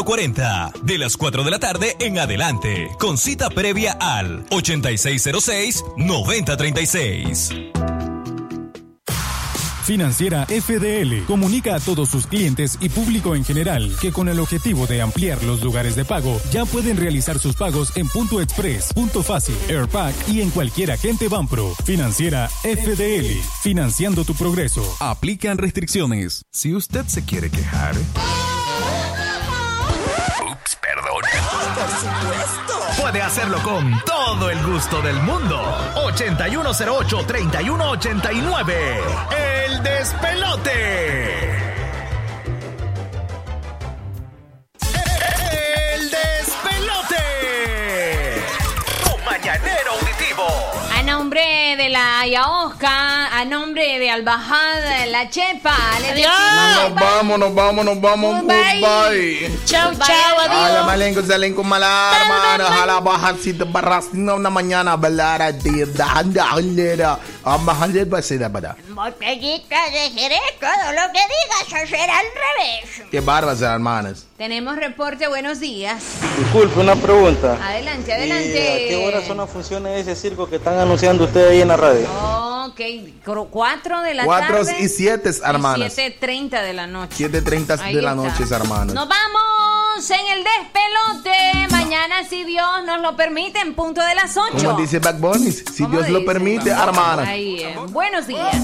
40. De las 4 de la tarde en adelante. Con cita previa al 8606-9036. Financiera FDL comunica a todos sus clientes y público en general que con el objetivo de ampliar los lugares de pago ya pueden realizar sus pagos en Punto Express, Punto Fácil, Airpack y en cualquier agente Banpro. Financiera FDL, financiando tu progreso. Aplican restricciones. Si usted se quiere quejar. Ups, perdón. Por supuesto. Puede hacerlo con todo el gusto del mundo. 8108-3189. El despelote. Nombre de la Yaosca, a nombre de Albajad, la Chepa, decimos Nos vamos, nos vamos, nos vamos. Goodbye. Chau, chau, Ay, la malenco, salen con mala hermana. Jala bajar si te barras una mañana. Velar a ti. Danda, alera. Ambajalet va a ser para. Botellita de jerez, todo lo que digas será al revés. Qué barbas, hermanas. Tenemos reporte, buenos días. Disculpe, una pregunta. Adelante, ¿Y adelante. ¿A qué hora son las funciones de ese circo que están anunciando ustedes ahí en la radio? Ok, cro- cuatro de la Cuatro tarde. y siete, hermanas. 7.30 de la noche. 7.30 Ahí de la noche, hermanas. Nos vamos en el despelote. Mañana, si Dios nos lo permite, en punto de las 8. Como dice Back Bunny, si ¿Cómo Dios lo dice? permite, hermanas. Ahí, eh. Buenos días.